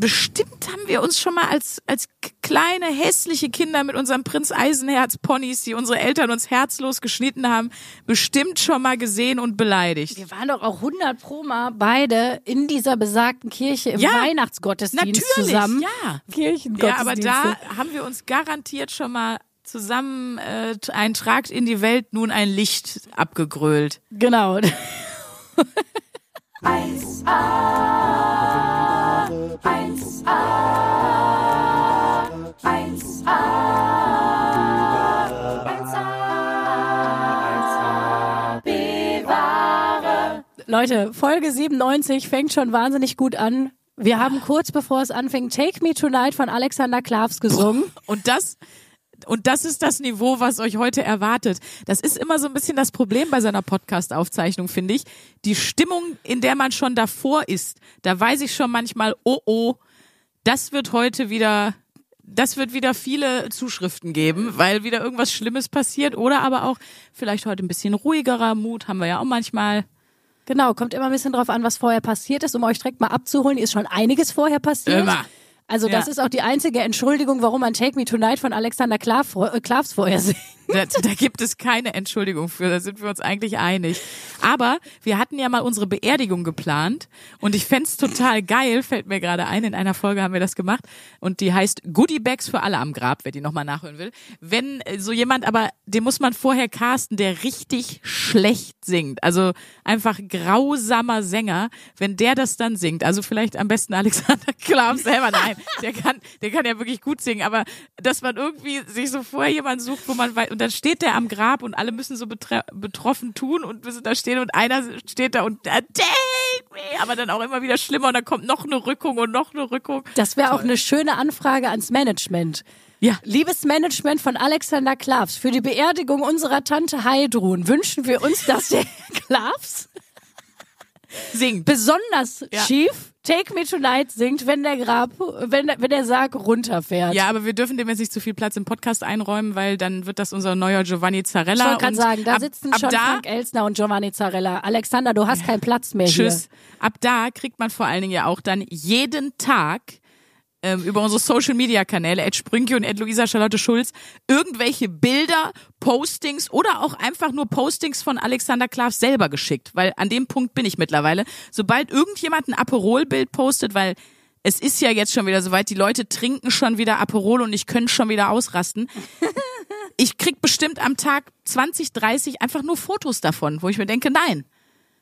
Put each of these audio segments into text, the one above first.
bestimmt haben wir uns schon mal als, als kleine hässliche Kinder mit unserem Prinz Eisenherz Ponys, die unsere Eltern uns herzlos geschnitten haben, bestimmt schon mal gesehen und beleidigt. Wir waren doch auch 100 pro Mal beide in dieser besagten Kirche im Ja, Weihnachtsgottesdienst Natürlich, zusammen. ja. Kirchengottesdienste. Ja, aber da haben wir uns garantiert schon mal zusammen äh, ein Tragt in die Welt nun ein Licht abgegrölt. Genau. Leute, Folge 97 fängt schon wahnsinnig gut an. Wir haben kurz bevor es anfängt Take Me Tonight von Alexander Klavs gesungen. Und das und das ist das Niveau, was euch heute erwartet. Das ist immer so ein bisschen das Problem bei seiner Podcast-Aufzeichnung, finde ich. Die Stimmung, in der man schon davor ist, da weiß ich schon manchmal, oh oh, das wird heute wieder, das wird wieder viele Zuschriften geben, weil wieder irgendwas Schlimmes passiert oder aber auch vielleicht heute ein bisschen ruhigerer Mut, haben wir ja auch manchmal. Genau, kommt immer ein bisschen drauf an, was vorher passiert ist. Um euch direkt mal abzuholen, ist schon einiges vorher passiert. Immer. Also das Ja. ist auch die einzige Entschuldigung, warum man Take Me Tonight von Alexander äh, Klavs vorher singt. Da, da gibt es keine Entschuldigung für, da sind wir uns eigentlich einig. Aber wir hatten ja mal unsere Beerdigung geplant und ich fänd's total geil, fällt mir gerade ein, in einer Folge haben wir das gemacht und die heißt Goodie Bags für alle am Grab, wer die nochmal nachhören will. Wenn äh, so jemand, aber den muss man vorher casten, der richtig schlecht singt, also einfach grausamer Sänger, wenn der das dann singt, also vielleicht am besten Alexander Klav selber, nein, der kann, der kann ja wirklich gut singen, aber dass man irgendwie sich so vorher jemand sucht, wo man weiß, und dann steht der am Grab und alle müssen so betroffen tun und müssen da stehen und einer steht da und äh, take me, aber dann auch immer wieder schlimmer und dann kommt noch eine Rückung und noch eine Rückung. Das wäre auch eine schöne Anfrage ans Management. Ja. Liebes Management von Alexander Klavs, für die Beerdigung unserer Tante Heidrun wünschen wir uns, dass der Klavs Singt. besonders Ja. schief Take Me Tonight singt, wenn der Grab, wenn, der- wenn der Sarg runterfährt. Ja, aber wir dürfen dem jetzt nicht zu viel Platz im Podcast einräumen, weil dann wird das unser neuer Giovanni Ich Zarella. wollte gerade und sagen, da ab, sitzen ab schon da, Frank Elsner und Giovanni Zarella. Alexander, du hast keinen Platz mehr Tschüss. Ab da kriegt man vor allen Dingen ja auch dann jeden Tag ähm, über unsere Social Media Kanäle, Ed Sprünke und Ed Luisa Charlotte Schulz, irgendwelche Bilder, Postings oder auch einfach nur Postings von Alexander Klav selber geschickt, weil an dem Punkt bin ich mittlerweile. Sobald irgendjemand ein Aperol-Bild postet, weil es ist ja jetzt schon wieder soweit, die Leute trinken schon wieder Aperol und ich könnte schon wieder ausrasten. Ich krieg bestimmt am Tag 20, 30 einfach nur Fotos davon, wo ich mir denke, nein,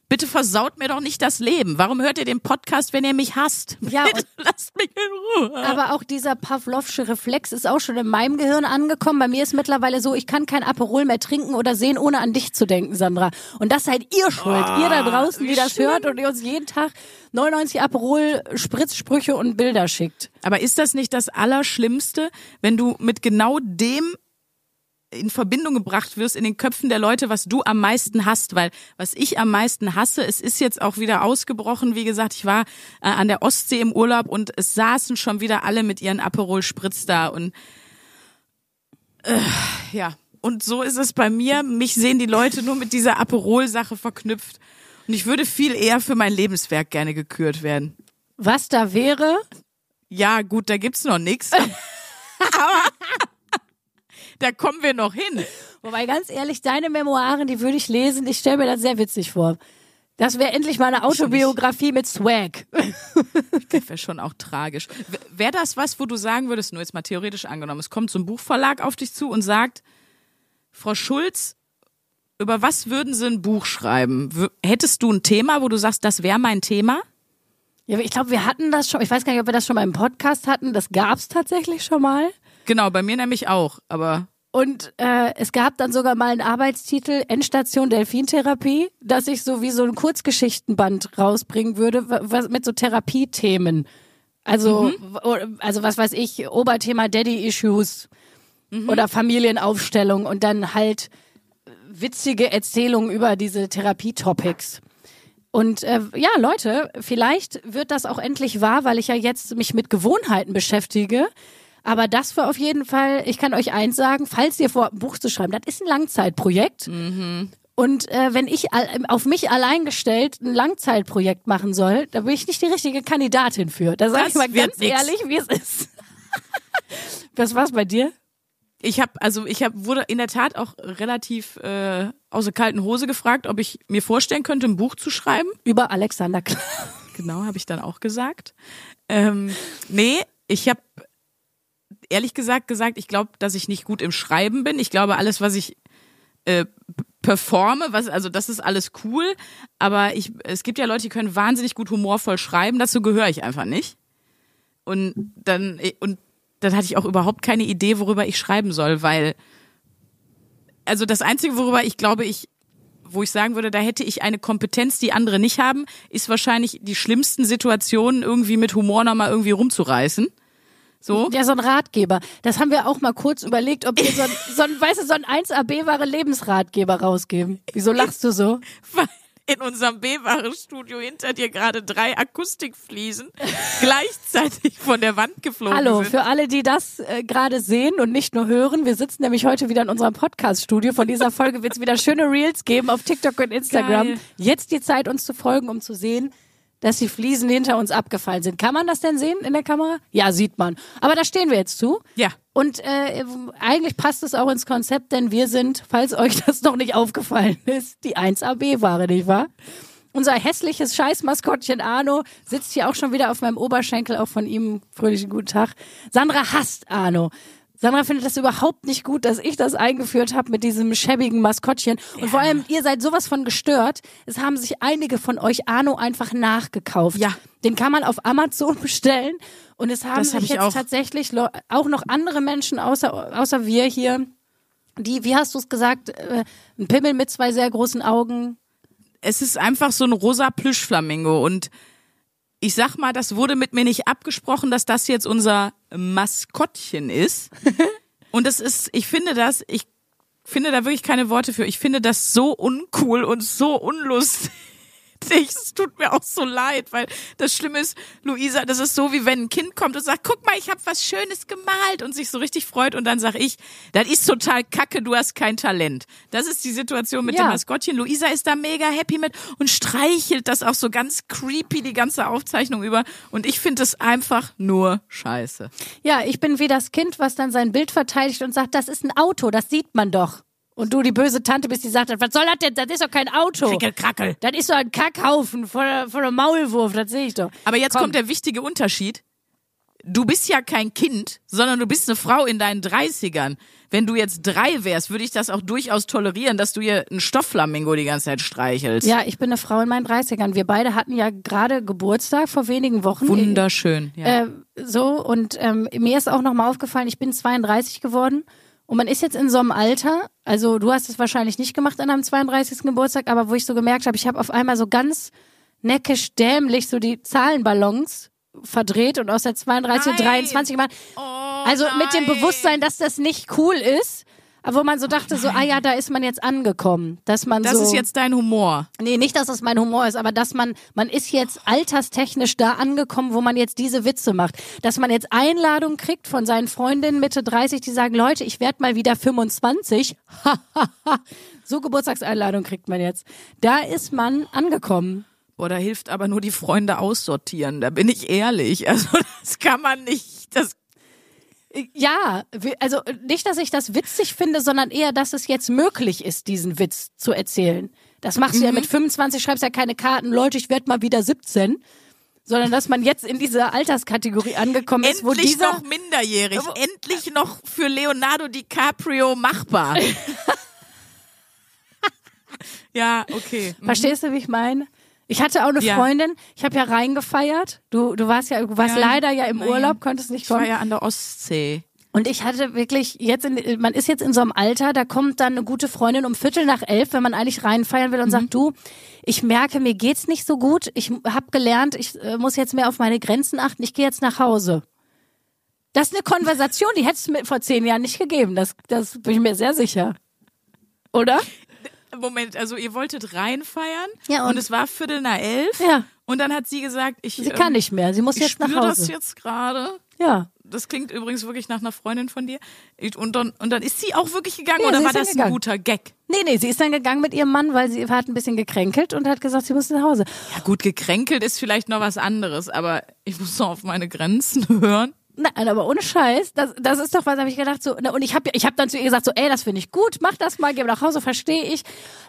bitte versaut mir doch nicht das Leben. Warum hört ihr den Podcast, wenn ihr mich hasst? Ja, Bitte lasst mich in Ruhe. Aber auch dieser Pavlovsche Reflex ist auch schon in meinem Gehirn angekommen. Bei mir ist mittlerweile so, ich kann kein Aperol mehr trinken oder sehen, ohne an dich zu denken, Sandra. Und das seid ihr schuld. ihr da draußen, die wie das schlimm. hört und ihr uns jeden Tag 99 Aperol Spritzsprüche und Bilder schickt. Aber ist das nicht das Allerschlimmste, wenn du mit genau dem in Verbindung gebracht wirst in den Köpfen der Leute, was du am meisten hast, weil was ich am meisten hasse, es ist jetzt auch wieder ausgebrochen. Wie gesagt, ich war äh, an der Ostsee im Urlaub und es saßen schon wieder alle mit ihren Aperol Spritz da und äh, ja. Und so ist es bei mir. Mich sehen die Leute nur mit dieser Aperol-Sache verknüpft. Und ich würde viel eher für mein Lebenswerk gerne gekürt werden. Was da wäre, Ja, gut, da gibt's noch nix. Aber da kommen wir noch hin. Wobei ganz ehrlich, deine Memoiren, die würde ich lesen. Ich stelle mir das sehr witzig vor. Das wäre endlich mal eine Autobiografie mit Swag. Das wäre schon auch tragisch. Wäre das was, wo du sagen würdest, nur jetzt mal theoretisch angenommen, es kommt so ein Buchverlag auf dich zu und sagt, Frau Schulz, über was würden Sie ein Buch schreiben? W hättest du ein Thema, wo du sagst, das wäre mein Thema? Ja, ich glaube, wir hatten das schon. Ich weiß gar nicht, ob wir das schon mal im Podcast hatten. Das gab's tatsächlich schon mal. Genau, bei mir nämlich auch, aber Und äh, es gab dann sogar mal einen Arbeitstitel Endstation Delfintherapie, dass ich so wie so ein Kurzgeschichtenband rausbringen würde, wa- was mit so Therapiethemen. Also, w- also was weiß ich, Oberthema Daddy Issues oder Familienaufstellung und dann halt witzige Erzählungen über diese Therapietopics. Und äh, ja, Leute, vielleicht wird das auch endlich wahr, weil ich ja jetzt mich mit Gewohnheiten beschäftige. Aber das war auf jeden Fall, ich kann euch eins sagen, falls ihr vor, ein Buch zu schreiben, das ist ein Langzeitprojekt. Und äh, wenn ich auf mich allein gestellt ein Langzeitprojekt machen soll, da bin ich nicht die richtige Kandidatin für. Da sage ich mal ganz nix. ehrlich, wie es ist. Was war's bei dir? Ich habe also ich hab, wurde in der Tat auch relativ äh, aus der kalten Hose gefragt, ob ich mir vorstellen könnte, ein Buch zu schreiben. Über Alexander Klar. Genau, habe ich dann auch gesagt. Ähm, nee, ich habe ehrlich gesagt gesagt, ich glaube, dass ich nicht gut im Schreiben bin. Ich glaube, alles, was ich äh, performe, was, also das ist alles cool, aber ich, es gibt ja Leute, die können wahnsinnig gut humorvoll schreiben, dazu gehöre ich einfach nicht. Und dann, und dann hatte ich auch überhaupt keine Idee, worüber ich schreiben soll, weil, also das Einzige, worüber ich glaube, ich, wo ich sagen würde, da hätte ich eine Kompetenz, die andere nicht haben, ist wahrscheinlich die schlimmsten Situationen irgendwie mit Humor nochmal irgendwie rumzureißen. So. Ja, so ein Ratgeber. Das haben wir auch mal kurz überlegt, ob wir so ein, so ein weißt du, so ein 1AB-wahre Lebensratgeber rausgeben. Wieso lachst du so? weil in unserem B-Ware-Studio hinter dir gerade drei Akustikfliesen gleichzeitig von der Wand geflogen Hallo, sind. für alle, die das äh, gerade sehen und nicht nur hören, wir sitzen nämlich heute wieder in unserem Podcast-Studio. Von dieser Folge wird es wieder schöne Reels geben auf TikTok und Instagram. Geil. Jetzt die Zeit, uns zu folgen, um zu sehen, dass die Fliesen hinter uns abgefallen sind. Kann man das denn sehen in der Kamera? Ja, sieht man. Aber da stehen wir jetzt zu. Ja. Und äh, eigentlich passt es auch ins Konzept, denn wir sind, falls euch das noch nicht aufgefallen ist, die 1AB-Ware, nicht wahr? Unser hässliches Scheißmaskottchen Arno sitzt hier auch schon wieder auf meinem Oberschenkel, auch von ihm fröhlichen guten Tag. Sandra hasst Arno. Sandra findet das überhaupt nicht gut, dass ich das eingeführt habe mit diesem schäbigen Maskottchen. Und vor allem, ihr seid sowas von gestört. Es haben sich einige von euch Arno einfach nachgekauft. Ja. Den kann man auf Amazon bestellen. Und es haben Das hab sich ich jetzt auch. tatsächlich auch noch andere Menschen außer, außer wir hier, die, wie hast du es gesagt, äh, ein Pimmel mit zwei sehr großen Augen. Es ist einfach so ein rosa Plüschflamingo und ich sag mal, das wurde mit mir nicht abgesprochen, dass das jetzt unser Maskottchen ist. Und es ist, ich finde das, ich finde da wirklich keine Worte für. Ich finde das so uncool und so unlustig. Es tut mir auch so leid, weil das Schlimme ist, Luisa, das ist so, wie wenn ein Kind kommt und sagt, guck mal, ich habe was Schönes gemalt und sich so richtig freut und dann sag ich, das ist total kacke, du hast kein Talent. Das ist die Situation mit Ja. dem Maskottchen. Luisa ist da mega happy mit und streichelt das auch so ganz creepy die ganze Aufzeichnung über und ich finde es einfach nur scheiße. Ja, ich bin wie das Kind, was dann sein Bild verteidigt und sagt, das ist ein Auto, das sieht man doch. Und du die böse Tante bist, die sagt, was soll das denn? Das ist doch kein Auto. Krickelkrackel. Das ist doch ein Kackhaufen von der Maulwurf, das sehe ich doch. Aber jetzt Komm. kommt der wichtige Unterschied. Du bist ja kein Kind, sondern du bist eine Frau in deinen 30ern. Wenn du jetzt drei wärst, würde ich das auch durchaus tolerieren, dass du hier einen Stoffflamingo die ganze Zeit streichelst. Ja, ich bin eine Frau in meinen 30ern. Wir beide hatten ja gerade Geburtstag vor wenigen Wochen. Wunderschön. Ja. Äh, so, und ähm, mir ist auch nochmal aufgefallen, ich bin 32 geworden und man ist jetzt in so einem Alter, also du hast es wahrscheinlich nicht gemacht an deinem 32. Geburtstag, aber wo ich so gemerkt habe, ich habe auf einmal so ganz neckisch dämlich so die Zahlenballons verdreht und aus der 32 Nein. 23 gemacht. Oh, Also mit dem nein. Bewusstsein, dass das nicht cool ist, wo man so dachte, so, ah ja, da ist man jetzt angekommen. Dass man Das so. ist jetzt dein Humor. Nee, nicht, dass das mein Humor ist, aber dass man, man ist jetzt alterstechnisch da angekommen, wo man jetzt diese Witze macht. Dass man jetzt Einladungen kriegt von seinen Freundinnen Mitte 30, die sagen, Leute, ich werde mal wieder 25. so Geburtstagseinladung kriegt man jetzt. Da ist man angekommen. Boah, da hilft aber nur die Freunde aussortieren. Da bin ich ehrlich. Also das kann man nicht. Das Ja, also nicht, dass ich das witzig finde, sondern eher, dass es jetzt möglich ist, diesen Witz zu erzählen. Das machst du ja mit 25, schreibst ja keine Karten, Leute, ich werde mal wieder 17, sondern dass man jetzt in dieser Alterskategorie angekommen ist, wo endlich dieser noch minderjährig. Endlich noch für Leonardo DiCaprio machbar. ja, okay. Verstehst du, wie ich meine? Ich hatte auch eine Ja. Freundin, ich habe ja reingefeiert. Du, du warst ja, du warst Ja, leider ja im nein. Urlaub, konntest nicht Ich war kommen. ja an der Ostsee. Und ich hatte wirklich jetzt, in, man ist jetzt in so einem Alter, da kommt dann eine gute Freundin um Viertel nach elf, wenn man eigentlich reinfeiern will und sagt, du, ich merke, mir geht's nicht so gut. Ich habe gelernt, ich äh, muss jetzt mehr auf meine Grenzen achten. Ich gehe jetzt nach Hause. Das ist eine Konversation, die hätte es mir vor zehn Jahren nicht gegeben. Das, das bin ich mir sehr sicher. Oder? Moment, also ihr wolltet reinfeiern Ja, und, und- es war Viertel nach elf Ja. und dann hat sie gesagt, ich Sie kann nicht mehr. Sie muss ich jetzt nach spüre Hause. das jetzt gerade. Ja. das klingt übrigens wirklich nach einer Freundin von dir. Und dann, und dann ist sie auch wirklich gegangen Ja, oder war das ein gegangen. guter Gag? Nee, nee, sie ist dann gegangen mit ihrem Mann, weil sie hat ein bisschen gekränkelt und hat gesagt, sie muss nach Hause. Ja gut, gekränkelt ist vielleicht noch was anderes, aber ich muss noch auf meine Grenzen hören. Nein, aber ohne Scheiß, das, das ist doch was, habe ich gedacht so. Und ich habe ich hab dann zu ihr gesagt so, ey, das finde ich gut, mach das mal, geh nach Hause, verstehe ich.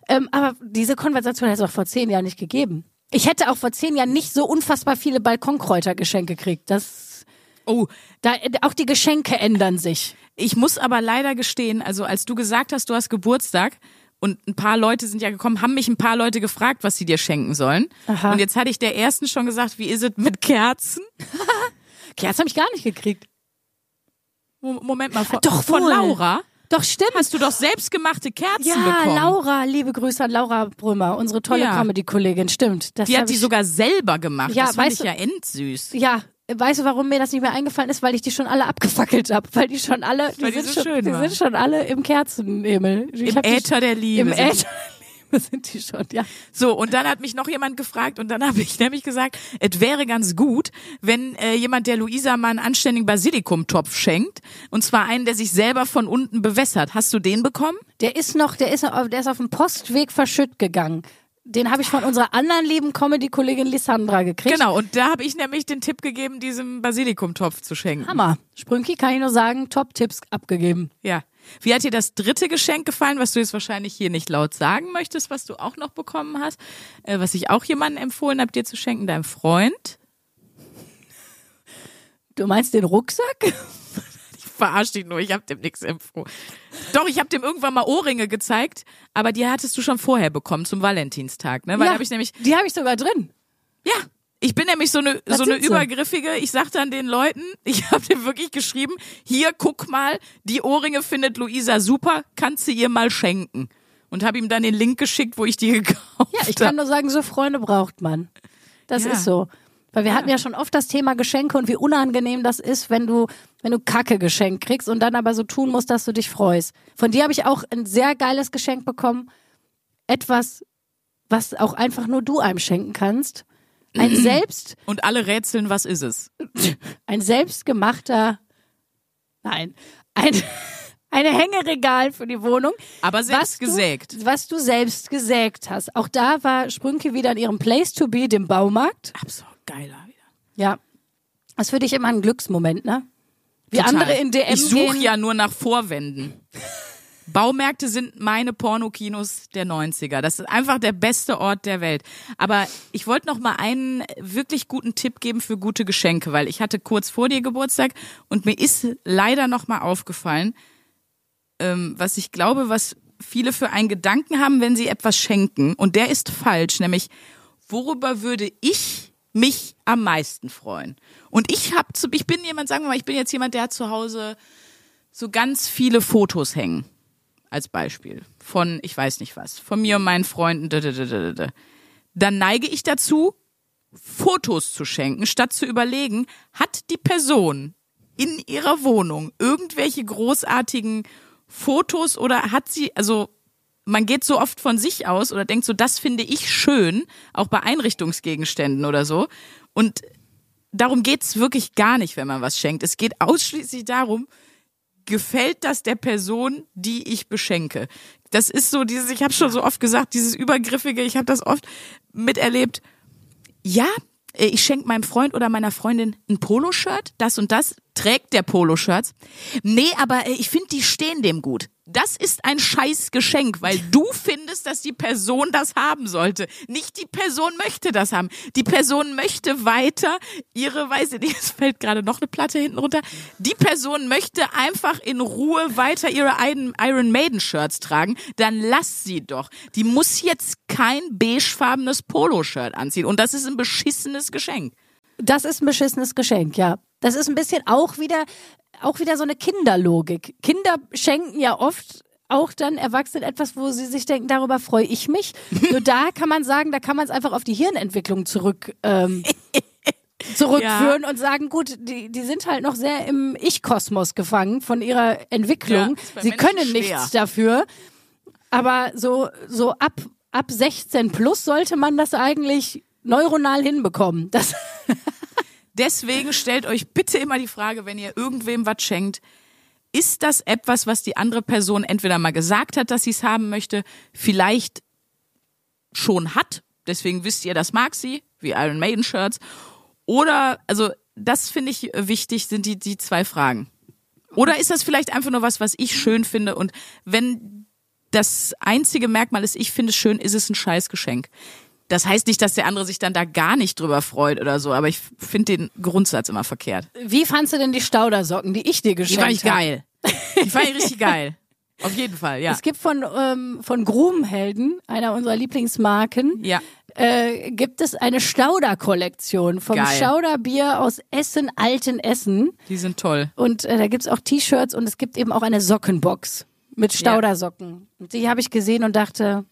Ähm, aber diese Konversation hätte es auch vor zehn Jahren nicht gegeben. Ich hätte auch vor zehn Jahren nicht so unfassbar viele Balkonkräutergeschenke gekriegt. Das, Oh, da, auch die Geschenke ändern sich. ich muss aber leider gestehen, also als du gesagt hast, du hast Geburtstag und ein paar Leute sind ja gekommen, haben mich ein paar Leute gefragt, was sie dir schenken sollen. Aha. Und jetzt hatte ich der ersten schon gesagt, wie ist es mit Kerzen? Kerzen habe ich gar nicht gekriegt. Mo- Moment mal, von, Doch von wohl. Laura Doch, stimmt. hast du doch selbstgemachte Kerzen ja, bekommen. Laura, liebe Grüße an Laura Brümmer, unsere tolle Ja. Comedy-Kollegin, stimmt. Das Die hat die sogar selber gemacht. Ja, das fand ich ja endsüß. Ja, weißt du, warum mir das nicht mehr eingefallen ist? Weil ich die schon alle abgefackelt habe. Weil die schon alle, die, Weil die sind, so schon, schön die sind schon alle im Kerzenhimmel. Ich Im hab die- Äther der Liebe. Im. Äther der Liebe sind die schon, ja. So, und dann hat mich noch jemand gefragt und dann habe ich nämlich gesagt, es wäre ganz gut, wenn äh, jemand der Luisa mal einen anständigen Basilikumtopf schenkt. Und zwar einen, der sich selber von unten bewässert. Hast du den bekommen? Der ist noch, der ist, auf- der ist auf dem Postweg verschütt gegangen. Den habe ich von unserer anderen lieben Comedy-Kollegin Lissandra gekriegt. Genau, und da habe ich nämlich den Tipp gegeben, diesem Basilikumtopf zu schenken. Hammer. Sprünki kann ich nur sagen, Top-Tipps abgegeben. Ja. Wie hat dir das dritte Geschenk gefallen, was du jetzt wahrscheinlich hier nicht laut sagen möchtest, was du auch noch bekommen hast, äh, was ich auch jemandem empfohlen habe, dir zu schenken, deinem Freund? Du meinst den Rucksack? Ich verarsch dich nur, ich habe dem nichts empfohlen. Doch, ich habe dem irgendwann mal Ohrringe gezeigt, aber die hattest du schon vorher bekommen zum Valentinstag, ne? Weil da habe ich nämlich die habe ich sogar drin. ja, ich bin nämlich so eine Was so eine übergriffige, ich sag dann den Leuten, ich habe dem wirklich geschrieben, hier guck mal, die Ohrringe findet Luisa super, kannst du ihr mal schenken. Und habe ihm dann den Link geschickt, wo ich die gekauft Ja, ich habe. kann nur sagen, so Freunde braucht man. Das Ja. ist so. Weil wir hatten ja schon oft das Thema Geschenke und wie unangenehm das ist, wenn du, wenn du Kacke geschenkt kriegst und dann aber so tun musst, dass du dich freust. Von dir habe ich auch ein sehr geiles Geschenk bekommen. Etwas, was auch einfach nur du einem schenken kannst. Ein selbst, Und alle rätseln, was ist es? ein selbstgemachter, nein, ein, eine Hängeregal für die Wohnung. Aber selbst was gesägt. Du, was du selbst gesägt hast. Auch da war Sprünke wieder in ihrem Place to be, dem Baumarkt. Absolut geiler wieder. Ja. Das ist für dich immer ein Glücksmoment, ne? Wie Total. andere in DM Ich suche ja nur nach Vorwänden. Baumärkte sind meine Pornokinos der 90er. Das ist einfach der beste Ort der Welt. Aber ich wollte noch mal einen wirklich guten Tipp geben für gute Geschenke, weil ich hatte kurz vor dir Geburtstag und mir ist leider noch mal aufgefallen, ähm, was ich glaube, was viele für einen Gedanken haben, wenn sie etwas schenken. Und der ist falsch, nämlich worüber würde ich mich am meisten freuen? Und ich habe, ich bin jemand, sagen wir mal, ich bin jetzt jemand, der hat zu Hause so ganz viele Fotos hängen. Als Beispiel. Von, ich weiß nicht was, von mir und meinen Freunden. da, da, da, da, da. Dann neige ich dazu, Fotos zu schenken, statt zu überlegen, hat die Person in ihrer Wohnung irgendwelche großartigen Fotos oder hat sie, also man geht so oft von sich aus oder denkt so, das finde ich schön, auch bei Einrichtungsgegenständen oder so. Und darum geht's wirklich gar nicht, wenn man was schenkt. Es geht ausschließlich darum, gefällt das der Person, die ich beschenke. Das ist so dieses, ich habe schon so oft gesagt, dieses übergriffige, ich habe das oft miterlebt. Ja, äh, ich schenke meinem Freund oder meiner Freundin ein Poloshirt, das und das trägt der Poloshirts. Nee, aber äh, ich finde, die stehen dem gut. Das ist ein scheiß Geschenk, weil du findest, dass die Person das haben sollte. Nicht die Person möchte das haben. Die Person möchte weiter ihre, weiß ich nicht, es fällt gerade noch eine Platte hinten runter. Die Person möchte einfach in Ruhe weiter ihre Iron Iron Maiden Shirts tragen. Dann lass sie doch. Die muss jetzt kein beigefarbenes Poloshirt anziehen. Und das ist ein beschissenes Geschenk. Das ist ein beschissenes Geschenk, ja. Das ist ein bisschen auch wieder, auch wieder so eine Kinderlogik. Kinder schenken ja oft auch dann Erwachsenen etwas, wo sie sich denken, darüber freue ich mich. Nur da kann man sagen, da kann man es einfach auf die Hirnentwicklung zurück ähm, zurückführen und sagen, gut, die, die sind halt noch sehr im Ich-Kosmos gefangen von ihrer Entwicklung. Ja, sie Menschen können schwer. nichts dafür. Aber so, so ab, ab 16 plus sollte man das eigentlich neuronal hinbekommen. Das, Deswegen stellt euch bitte immer die Frage, wenn ihr irgendwem was schenkt, ist das etwas, was die andere Person entweder mal gesagt hat, dass sie es haben möchte, vielleicht schon hat, deswegen wisst ihr, das mag sie, wie Iron Maiden Shirts, oder, also das finde ich wichtig, sind die, die zwei Fragen. Oder ist das vielleicht einfach nur was, was ich schön finde und wenn das einzige Merkmal ist, ich finde es schön, ist es ein Scheißgeschenk. Das heißt nicht, dass der andere sich dann da gar nicht drüber freut oder so, aber ich finde den Grundsatz immer verkehrt. Wie fandst du denn die Staudersocken, die ich dir Die geschenkt fand ich habe? geil. Die fand ich richtig geil. Auf jeden Fall, ja. Es gibt von, ähm, von Grubenhelden, einer unserer Lieblingsmarken, Ja. äh, gibt es eine Stauder-Kollektion vom Geil. Stauderbier aus Essen, Alten Essen. Die sind toll. Und äh, da gibt's auch T-Shirts und es gibt eben auch eine Sockenbox mit Staudersocken. Und die habe ich gesehen und dachte,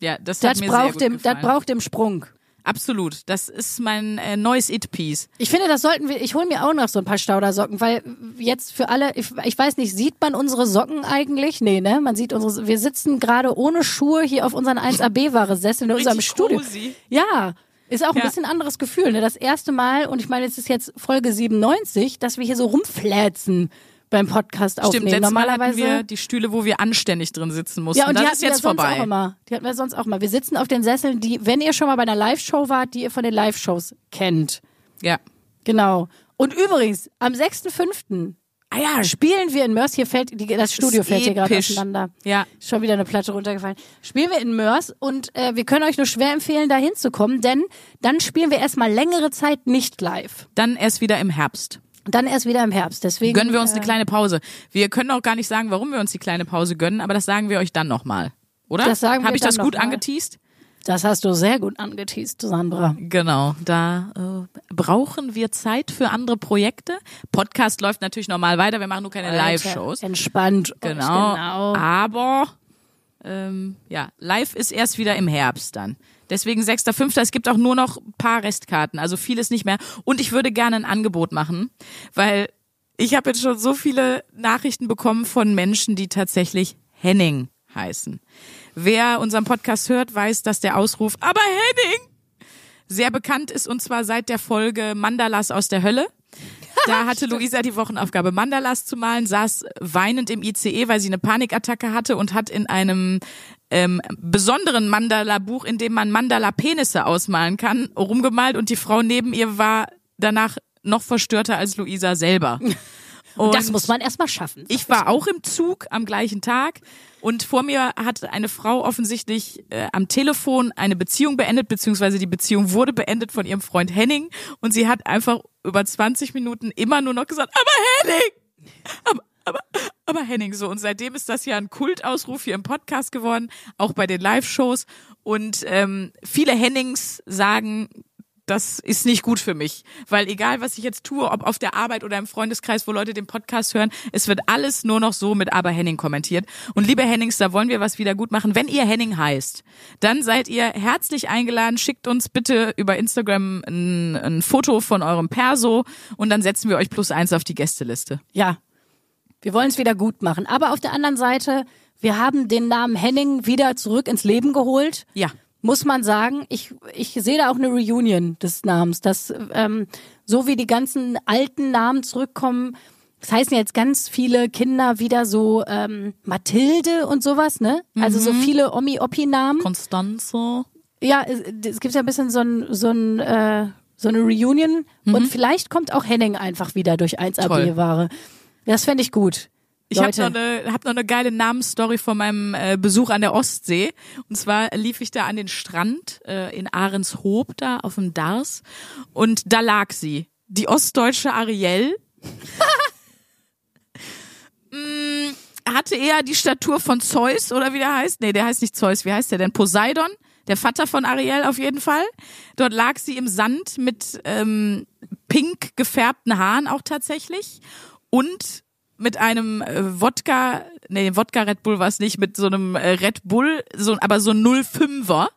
Ja, das hat das mir sehr braucht, gut dem, das braucht dem Sprung. Absolut. Das ist mein äh, neues It-Piece. Ich finde, das sollten wir, ich hole mir auch noch so ein paar Staudersocken, weil jetzt für alle, ich, ich weiß nicht, sieht man unsere Socken eigentlich? Nee, ne? Man sieht unsere, wir sitzen gerade ohne Schuhe hier auf unseren 1AB-Ware-Sessel in unserem Studio. cozy. Ja. Ist auch ein Ja. bisschen anderes Gefühl, ne? Das erste Mal, und ich meine, es ist jetzt Folge 97, dass wir hier so rumflätzen beim Podcast Stimmt, aufnehmen. Mal hatten Normalerweise. wir die Stühle, wo wir anständig drin sitzen mussten. ja, und die das hatten ist wir jetzt sonst vorbei. auch immer. Die hatten wir sonst auch immer. Wir sitzen auf den Sesseln, die, wenn ihr schon mal bei einer Live-Show wart, die ihr von den Live-Shows kennt. Ja. Genau. Und übrigens, am 6.5. Ah ja, spielen wir in Mörs. Hier fällt, die, das Studio Ist fällt hier gerade episch. auseinander. Ja. Ist Schon wieder eine Platte runtergefallen. Spielen wir in Mörs und äh, wir können euch nur schwer empfehlen, da hinzukommen, denn dann spielen wir erstmal längere Zeit nicht live. Dann erst wieder im Herbst. Dann erst wieder im Herbst. Deswegen Gönnen wir uns äh, eine kleine Pause. Wir können auch gar nicht sagen, warum wir uns die kleine Pause gönnen, aber das sagen wir euch dann nochmal. Oder? Das sagen wir Habe ich das gut angeteased? Das hast du sehr gut angeteased, Sandra. Genau, da äh, brauchen wir Zeit für andere Projekte. Podcast läuft natürlich normal weiter, wir machen nur keine Live-Shows. Entspannt. Genau. genau. Aber ähm, ja, live ist erst wieder im Herbst dann. Deswegen 6.5. Es gibt auch nur noch ein paar Restkarten, also vieles nicht mehr. Und ich würde gerne ein Angebot machen, weil ich habe jetzt schon so viele Nachrichten bekommen von Menschen, die tatsächlich Henning heißen. Wer unseren Podcast hört, weiß, dass der Ausruf, aber Henning, sehr bekannt ist und zwar seit der Folge Mandalas aus der Hölle. Da hatte Luisa die Wochenaufgabe, Mandalas zu malen, saß weinend im ICE, weil sie eine Panikattacke hatte und hat in einem ähm, besonderen Mandala-Buch, in dem man Mandala-Penisse ausmalen kann, rumgemalt und die Frau neben ihr war danach noch verstörter als Luisa selber. Und das muss man erstmal schaffen. ich war auch im Zug am gleichen Tag und vor mir hat eine Frau offensichtlich äh, am Telefon eine Beziehung beendet, beziehungsweise die Beziehung wurde beendet von ihrem Freund Henning und sie hat einfach über 20 Minuten immer nur noch gesagt, aber Henning! Aber, aber, aber Henning so. Und seitdem ist das ja ein Kultausruf hier im Podcast geworden, auch bei den Live-Shows. Und ähm, viele Hennings sagen, das ist nicht gut für mich. Weil egal, was ich jetzt tue, ob auf der Arbeit oder im Freundeskreis, wo Leute den Podcast hören, es wird alles nur noch so mit Aber Henning kommentiert. Und liebe Hennings, da wollen wir was wieder gut machen. Wenn ihr Henning heißt, dann seid ihr herzlich eingeladen. Schickt uns bitte über Instagram ein, ein Foto von eurem Perso und dann setzen wir euch plus eins auf die Gästeliste. Ja. Wir wollen es wieder gut machen. Aber auf der anderen Seite, wir haben den Namen Henning wieder zurück ins Leben geholt. Ja. Muss man sagen, ich, ich sehe da auch eine Reunion des Namens, dass ähm, so wie die ganzen alten Namen zurückkommen, das heißen jetzt ganz viele Kinder wieder so ähm, Mathilde und sowas, ne? Also so viele Omi-Oppi-Namen. Constanzo. Ja, es, es gibt ja ein bisschen so ein, so ein äh, so eine Reunion und vielleicht kommt auch Henning einfach wieder durch 1AB-Ware. Das fände ich gut. Ich habe noch eine hab noch eine geile Namensstory von meinem äh, Besuch an der Ostsee. Und zwar lief ich da an den Strand äh, in Ahrenshoop da auf dem Dars und da lag sie, die ostdeutsche Ariel. Mm, hatte eher die Statur von Zeus oder wie der heißt. Nee, der heißt nicht Zeus. Wie heißt der denn? Poseidon, der Vater von Ariel auf jeden Fall. Dort lag sie im Sand mit ähm, pink gefärbten Haaren auch tatsächlich und mit einem äh, Wodka, nee, Wodka Red Bull war es nicht, mit so einem äh, Red Bull, so, aber so ein 05er,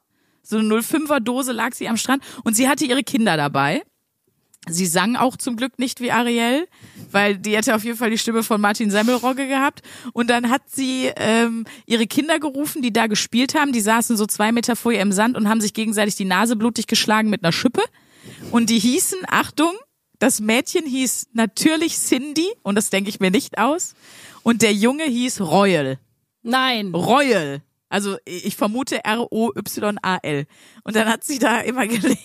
so eine 05er Dose lag sie am Strand und sie hatte ihre Kinder dabei. Sie sang auch zum Glück nicht wie Ariel, weil die hätte auf jeden Fall die Stimme von Martin Semmelrogge gehabt. Und dann hat sie ähm, ihre Kinder gerufen, die da gespielt haben. Die saßen so zwei Meter vor ihr im Sand und haben sich gegenseitig die Nase blutig geschlagen mit einer Schippe. Und die hießen, Achtung, Das Mädchen hieß natürlich Cindy und das denke ich mir nicht aus. Und der Junge hieß Royal. Nein. Royal. Also ich vermute R-O-Y-A-L. Und dann hat sie da immer gelegt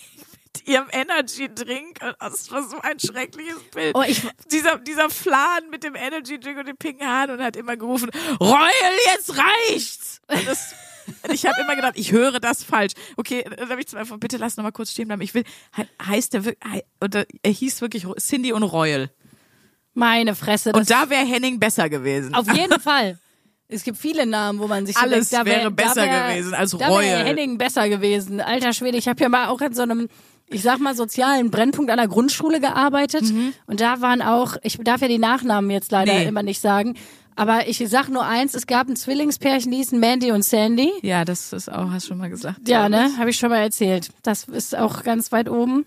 mit ihrem Energy Drink. Das war so ein schreckliches Bild. Oh, ich- dieser, dieser Flan mit dem Energy Drink und den pinken Haaren und hat immer gerufen, Royal, jetzt reicht's! Und das, ich habe immer gedacht, ich höre das falsch. Okay, dann habe ich zum Beispiel, bitte lass noch mal kurz stehen bleiben. Ich will, he- heißt der wirklich, he- oder er hieß wirklich Cindy und Royal. Meine Fresse. Und da wäre Henning besser gewesen. auf jeden Fall. Es gibt viele Namen, wo man sich so Alles denkt, da wär, wäre besser da wär, gewesen als da wär Royal. Henning besser gewesen. Alter Schwede, ich habe ja mal auch in so einem, ich sag mal, sozialen Brennpunkt an der Grundschule gearbeitet. Und da waren auch, ich darf ja die Nachnamen jetzt leider Nee. immer nicht sagen, aber ich sag nur eins, es gab ein Zwillingspärchen, die hießen Mandy und Sandy. ja, das ist auch, hast du schon mal gesagt. Ja, ne, habe ich schon mal erzählt. Das ist auch ganz weit oben.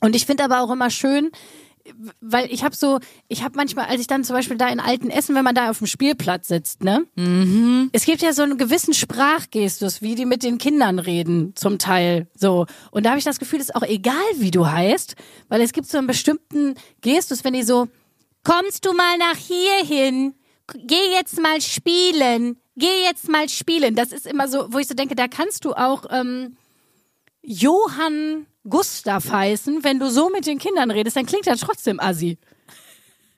Und ich finde aber auch immer schön, weil ich habe so, ich habe manchmal, als ich dann zum Beispiel da in alten Essen, wenn man da auf dem Spielplatz sitzt, ne, es gibt ja so einen gewissen Sprachgestus, wie die mit den Kindern reden, zum Teil so. Und da habe ich das Gefühl, es ist auch egal, wie du heißt, weil es gibt so einen bestimmten Gestus, wenn die so, kommst du mal nach hier hin, geh jetzt mal spielen, geh jetzt mal spielen. Das ist immer so, wo ich so denke, da kannst du auch ähm, Johann Gustav heißen, wenn du so mit den Kindern redest, dann klingt er trotzdem assi.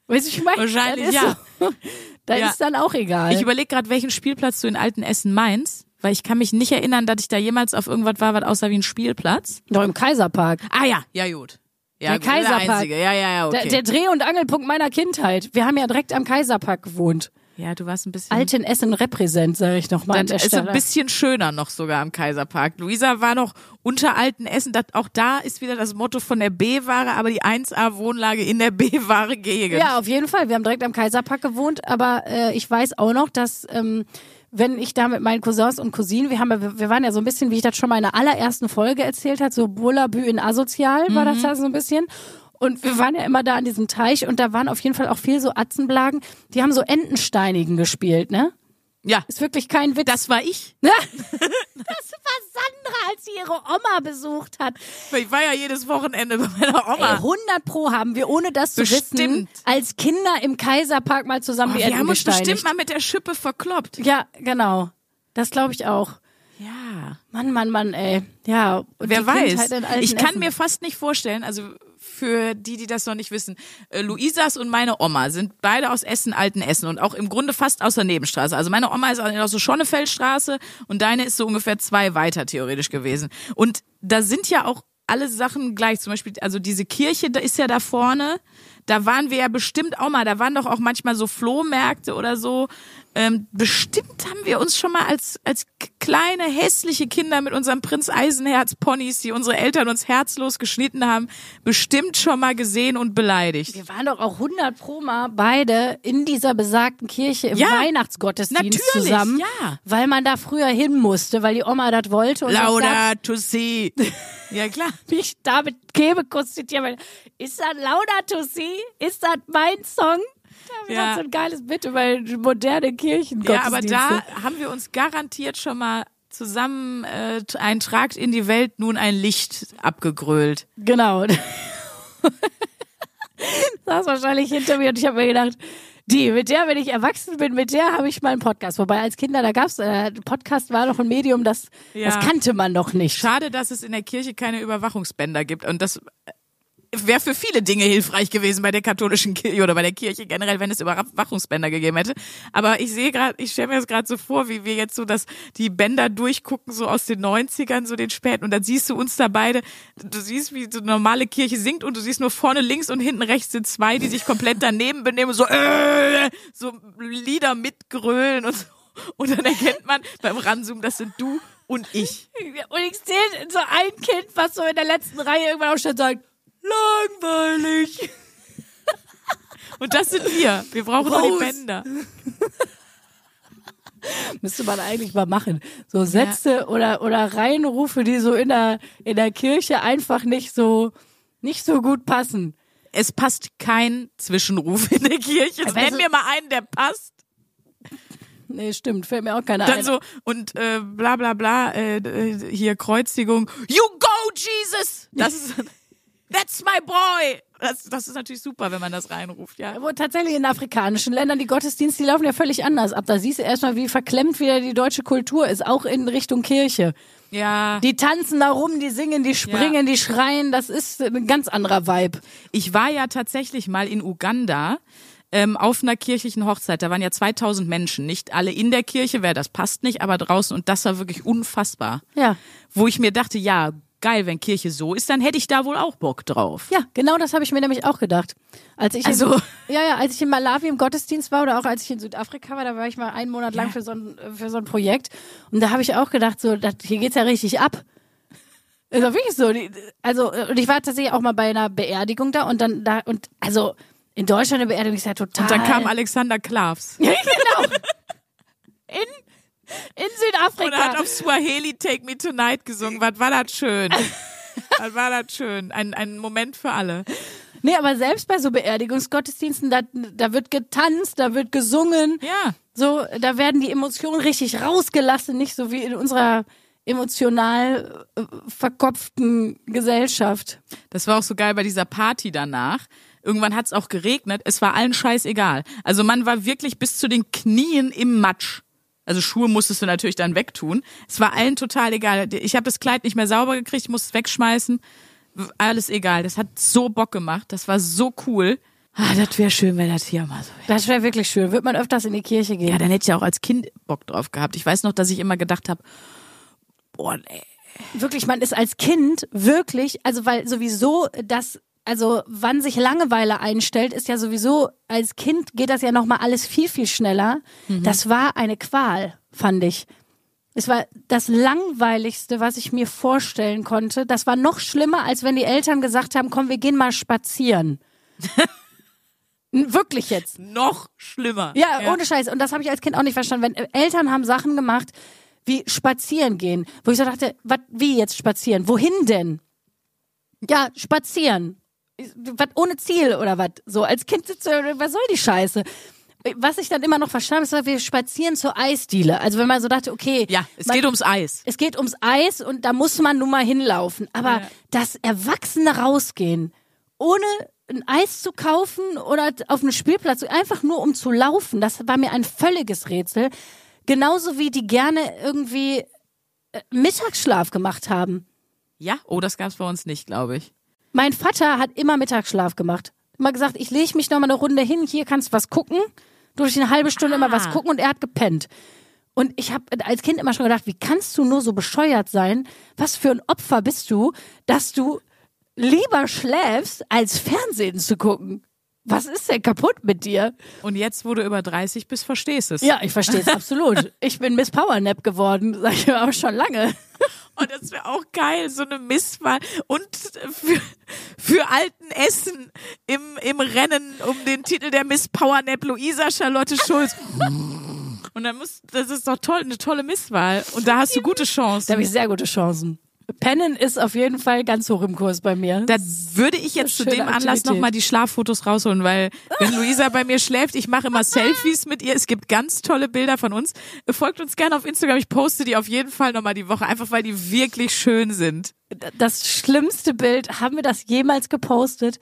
Weißt du, ich meine? Wahrscheinlich, das ist ja. So, da Ja. ist dann auch egal. Ich überlege gerade, welchen Spielplatz du in Alten Essen meinst, weil ich kann mich nicht erinnern, dass ich da jemals auf irgendwas war, was aussah wie ein Spielplatz. Doch im Kaiserpark. Ah ja, ja gut. Ja, Der Kaiserpark. einzige. Ja, ja, ja, okay. Der, der Dreh- und Angelpunkt meiner Kindheit. Wir haben ja direkt am Kaiserpark gewohnt. ja, du warst ein bisschen Alten Essen repräsent, sage ich noch mal an der ist ein bisschen schöner noch sogar am Kaiserpark. Luisa war noch unter alten Essen. Das, auch da ist wieder das Motto von der B-Ware, aber die 1A-Wohnlage in der B-Ware Gegend. Ja, auf jeden Fall. Wir haben direkt am Kaiserpark gewohnt, aber äh, ich weiß auch noch, dass ähm, wenn ich da mit meinen Cousins und Cousinen, wir haben, wir waren ja so ein bisschen, wie ich das schon mal in der allerersten Folge erzählt hat, so Bullabü in Asozial war das da so ein bisschen. Und wir waren ja immer da an diesem Teich und da waren auf jeden Fall auch viel so Atzenblagen. Die haben so Entensteinigen gespielt, ne? ja. Ist wirklich kein Witz. Das war ich. das war Sandra, als sie ihre Oma besucht hat. Ich war ja jedes Wochenende bei meiner Ey, Oma. 100 pro haben wir, ohne das zu wissen, Bestimmt. als Kinder im Kaiserpark mal zusammen Oh, die wir haben uns bestimmt mal mit der Schippe verkloppt. Ja, genau. Das glaube ich auch. Ja. Mann, Mann, Mann, ey. Ja. und Wer weiß. Ich kann Essen. mir fast nicht vorstellen, also für die, die das noch nicht wissen, äh, Luisas und meine Oma sind beide aus Essen, Alten Essen und auch im Grunde fast aus der Nebenstraße. Also meine Oma ist aus der Schonnefeldstraße und deine ist so ungefähr zwei weiter theoretisch gewesen. Und da sind ja auch alle Sachen gleich. Zum Beispiel, also diese Kirche, da ist ja da vorne. Da waren wir ja bestimmt auch mal. Da waren doch auch manchmal so Flohmärkte oder so. Ähm, bestimmt haben wir uns schon mal als, als kleine hässliche Kinder mit unserem Prinz Eisenherz Ponys, die unsere Eltern uns herzlos geschnitten haben, bestimmt schon mal gesehen und beleidigt. Wir waren doch auch 100 pro mal beide in dieser besagten Kirche im Ja, Weihnachtsgottesdienst natürlich, zusammen, ja. weil man da früher hin musste, weil die Oma das wollte. Und Lauda to see. Ja klar. ich mich da mit Kebekus zitieren. Ist das Lauda to see? Ist das mein Song? Haben wir Ja. ja. so ein geiles Bit über moderne Kirchen. Ja, aber da haben wir uns garantiert schon mal zusammen äh, ein Tragt in die Welt nun ein Licht abgegrölt. Genau. saß wahrscheinlich hinter mir und ich habe mir gedacht, die, mit der, wenn ich erwachsen bin, mit der habe ich mal einen Podcast. Wobei als Kinder, da gab's, äh, Podcast war noch ein Medium, das, Ja. das kannte man noch nicht. Schade, dass es in der Kirche keine Überwachungsbänder gibt. Und das wäre für viele Dinge hilfreich gewesen bei der katholischen Kirche oder bei der Kirche generell, wenn es Überwachungsbänder gegeben hätte. Aber ich sehe gerade, ich stelle mir das gerade so vor, wie wir jetzt so das, die Bänder durchgucken, so aus den 90ern, so den späten. Und dann siehst du uns da beide, du siehst, wie so eine normale Kirche singt und du siehst nur vorne links und hinten rechts sind zwei, die sich komplett daneben benehmen, so, äh, so Lieder mitgrölen und so. Und dann erkennt man beim Ranzoom, das sind du und ich. Und ich sehe so ein Kind, was so in der letzten Reihe irgendwann aufsteht und sagt, langweilig. Und das sind wir. Wir brauchen nur Raus. die Bänder. Müsste man eigentlich mal machen. So Sätze oder, oder Reihenrufe, die so in der, in der Kirche einfach nicht so, nicht so gut passen. Es passt kein Zwischenruf in der Kirche. weißt Nenn du- mir mal einen, der passt. Nee, stimmt, fällt mir auch keiner Dann ein. so, und äh, bla bla bla, äh, äh, hier Kreuzigung. You go, Jesus! Das ist, that's my boy! das, das ist natürlich super, wenn man das reinruft, ja. Wo tatsächlich in afrikanischen Ländern die Gottesdienste, die laufen ja völlig anders ab. Da siehst du erstmal, wie verklemmt wieder die deutsche Kultur ist, auch in Richtung Kirche. Ja. Die tanzen da rum, die singen, die springen, die schreien. Das ist ein ganz anderer Vibe. Ich war ja tatsächlich mal in Uganda ähm, auf einer kirchlichen Hochzeit. Da waren ja 2000 Menschen. Nicht alle in der Kirche, wer das passt nicht, aber draußen. Und das war wirklich unfassbar. Ja. Wo ich mir dachte, ja, geil, wenn Kirche so ist, dann hätte ich da wohl auch Bock drauf. Ja, genau das habe ich mir nämlich auch gedacht. Als ich Also- in, ja, ja, als ich in Malawi im Gottesdienst war oder auch als ich in Südafrika war, da war ich mal einen Monat lang Ja. für so ein für so ein Projekt und da habe ich auch gedacht, so, das, hier geht's ja richtig ab. Ist doch wirklich so. Die- Also und ich war tatsächlich auch mal bei einer Beerdigung da und dann da und also in Deutschland eine Beerdigung ist ja total. Und dann kam Alexander Klavs ja, genau. In in Südafrika. und hat auf Swahili Take Me Tonight gesungen. Was war das schön? Was war das schön? Ein, ein Moment für alle. Nee, aber selbst bei so Beerdigungsgottesdiensten, da, da wird getanzt, da wird gesungen. Ja. So, da werden die Emotionen richtig rausgelassen, nicht so wie in unserer emotional äh, verkopften Gesellschaft. Das war auch so geil bei dieser Party danach. Irgendwann hat es auch geregnet. Es war allen scheißegal. Also man war wirklich bis zu den Knien im Matsch. Also Schuhe musstest du natürlich dann wegtun. Es war allen total egal. Ich habe das Kleid nicht mehr sauber gekriegt, musste es wegschmeißen. Alles egal. Das hat so Bock gemacht. Das war so cool. Ah, das wäre schön, wenn das hier mal so wäre. Das wäre wirklich schön. Wird man öfters in die Kirche gehen? Ja, dann hätte ich auch als Kind Bock drauf gehabt. Ich weiß noch, dass ich immer gedacht habe, boah, nee. wirklich, man ist als Kind wirklich, also weil sowieso das, also wann sich Langeweile einstellt, ist ja sowieso, als Kind geht das ja nochmal alles viel, viel schneller. Das war eine Qual, fand ich. Es war das langweiligste, was ich mir vorstellen konnte. Das war noch schlimmer, als wenn die Eltern gesagt haben, komm, wir gehen mal spazieren. Wirklich jetzt. noch schlimmer. Ja, ohne Scheiß. Und das habe ich als Kind auch nicht verstanden. Wenn äh, Eltern haben Sachen gemacht wie spazieren gehen, wo ich so dachte, wat, wie jetzt spazieren? Wohin denn? Ja, spazieren. Was ohne Ziel oder was? So als Kind sitzt du, was soll die Scheiße? Was ich dann immer noch verstanden habe, ist, wir spazieren zur Eisdiele. Also wenn man so dachte, okay, Ja, es man, geht ums Eis. es geht ums Eis und da muss man nun mal hinlaufen. Aber Ja. das Erwachsene rausgehen, ohne ein Eis zu kaufen oder auf einen Spielplatz, einfach nur um zu laufen, das war mir ein völliges Rätsel. Genauso wie die gerne irgendwie äh, Mittagsschlaf gemacht haben. Ja, oh, das gab's bei uns nicht, glaube ich. Mein Vater hat immer Mittagsschlaf gemacht. Immer gesagt, ich lege mich noch mal eine Runde hin, hier kannst du was gucken. Durch eine halbe Stunde immer was Ah. gucken und er hat gepennt. Und ich habe als Kind immer schon gedacht, wie kannst du nur so bescheuert sein? Was für ein Opfer bist du, dass du lieber schläfst, als Fernsehen zu gucken? Was ist denn kaputt mit dir? Und jetzt, wo du über 30 bist, verstehst es. Ja, ich verstehe es absolut. Ich bin Miss Powernap geworden, sag ich mir auch schon lange. Und das wäre auch geil, so eine Misswahl. Und für, für alten Essen im, im Rennen um den Titel der Miss Powernap Luisa Charlotte Schulz. Und dann muss, das ist doch toll, eine tolle Misswahl. Und da hast du gute Da Chancen. habe ich sehr gute Chancen. Pennen ist auf jeden Fall ganz hoch im Kurs bei mir. Da würde ich jetzt zu dem Anlass Aktivität. nochmal die Schlaffotos rausholen, weil wenn Luisa bei mir schläft, ich mache immer Selfies mit ihr. Es gibt ganz tolle Bilder von uns. Folgt uns gerne auf Instagram. Ich poste die auf jeden Fall nochmal die Woche, einfach weil die wirklich schön sind. das schlimmste Bild, haben wir das jemals gepostet,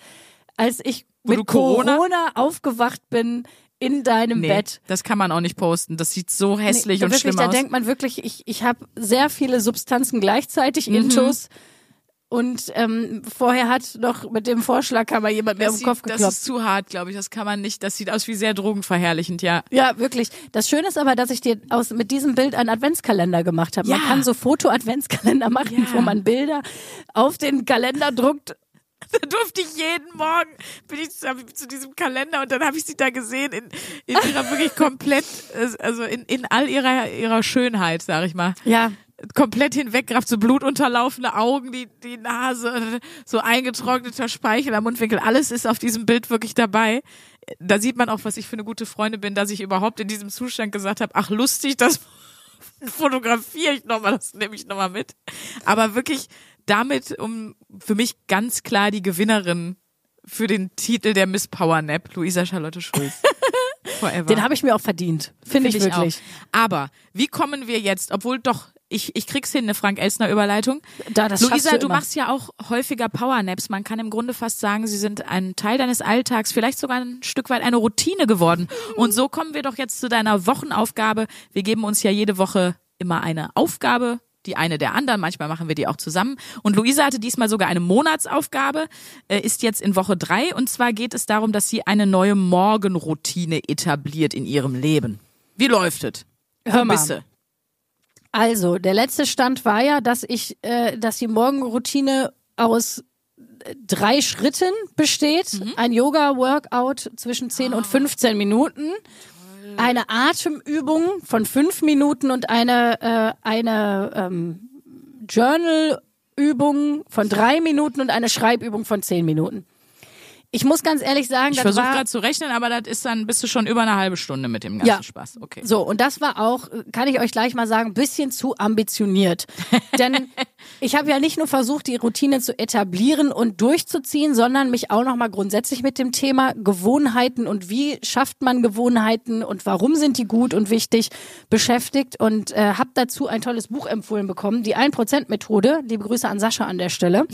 als ich Wo mit Corona- Corona? aufgewacht bin in deinem Nee, Bett. das kann man auch nicht posten. Das sieht so hässlich Nee, und wirklich, schlimm da aus. denkt man wirklich, ich, ich habe sehr viele Substanzen gleichzeitig, Mhm. Intus. Und ähm, vorher hat noch mit dem Vorschlaghammer jemand auf den Kopf sieht, das geklopft. ist zu hart, glaube ich. Das kann man nicht. Das sieht aus wie sehr drogenverherrlichend, ja. Ja, wirklich. Das Schöne ist aber, dass ich dir aus mit diesem Bild einen Adventskalender gemacht habe. Man Ja. kann so Foto-Adventskalender machen, Ja. wo man Bilder auf den Kalender druckt Da durfte ich jeden Morgen, bin ich zu, diesem Kalender und dann habe ich sie da gesehen in, in ihrer wirklich komplett, äh, also in, in all ihrer, ihrer Schönheit, sag ich mal. Ja, Komplett hinweggerafft, so blutunterlaufende Augen, die, die Nase, so eingetrockneter Speichel am Mundwinkel. Alles ist auf diesem Bild wirklich dabei. Da sieht man auch, was ich für eine gute Freundin bin, dass ich überhaupt in diesem Zustand gesagt habe, ach lustig, das fotografiere ich nochmal, das nehme ich nochmal mit. Aber wirklich damit, um für mich ganz klar die Gewinnerin für den Titel der Miss Power Nap, Luisa Charlotte Schulz. Forever. den habe ich mir auch verdient. Finde ich Find wirklich. Auch. Aber wie kommen wir jetzt, obwohl doch ich, ich krieg's hin, eine Frank-Elstner-Überleitung. Da, das Luisa, du du machst ja auch häufiger Powernaps. Man kann im Grunde fast sagen, sie sind ein Teil deines Alltags, vielleicht sogar ein Stück weit eine Routine geworden. Und so kommen wir doch jetzt zu deiner Wochenaufgabe. Wir geben uns ja jede Woche immer eine Aufgabe, die eine der anderen. Manchmal machen wir die auch zusammen. Und Luisa hatte diesmal sogar eine Monatsaufgabe, äh, ist jetzt in Woche drei. Und zwar geht es darum, dass sie eine neue Morgenroutine etabliert in ihrem Leben. Wie läuft es? Hör mal. Bisse. Also, der letzte Stand war ja, dass ich, äh, dass die Morgenroutine aus äh, drei Schritten besteht. Mhm. Ein Yoga-Workout zwischen 10 Ah. und 15 Minuten. Eine Atemübung von fünf Minuten und eine, äh, eine ähm, Journal-Übung von drei Minuten und eine Schreibübung von zehn Minuten. Ich muss ganz ehrlich sagen, Ich versuche gerade zu rechnen, aber das ist dann bist du schon über eine halbe Stunde mit dem ganzen Ja. Spaß. Okay. So, und das war auch, kann ich euch gleich mal sagen, ein bisschen zu ambitioniert. Denn ich habe ja nicht nur versucht, die Routine zu etablieren und durchzuziehen, sondern mich auch nochmal grundsätzlich mit dem Thema Gewohnheiten und wie schafft man Gewohnheiten und warum sind die gut und wichtig beschäftigt und äh, habe dazu ein tolles Buch empfohlen bekommen, die 1%-Methode. Liebe Grüße an Sascha an der Stelle.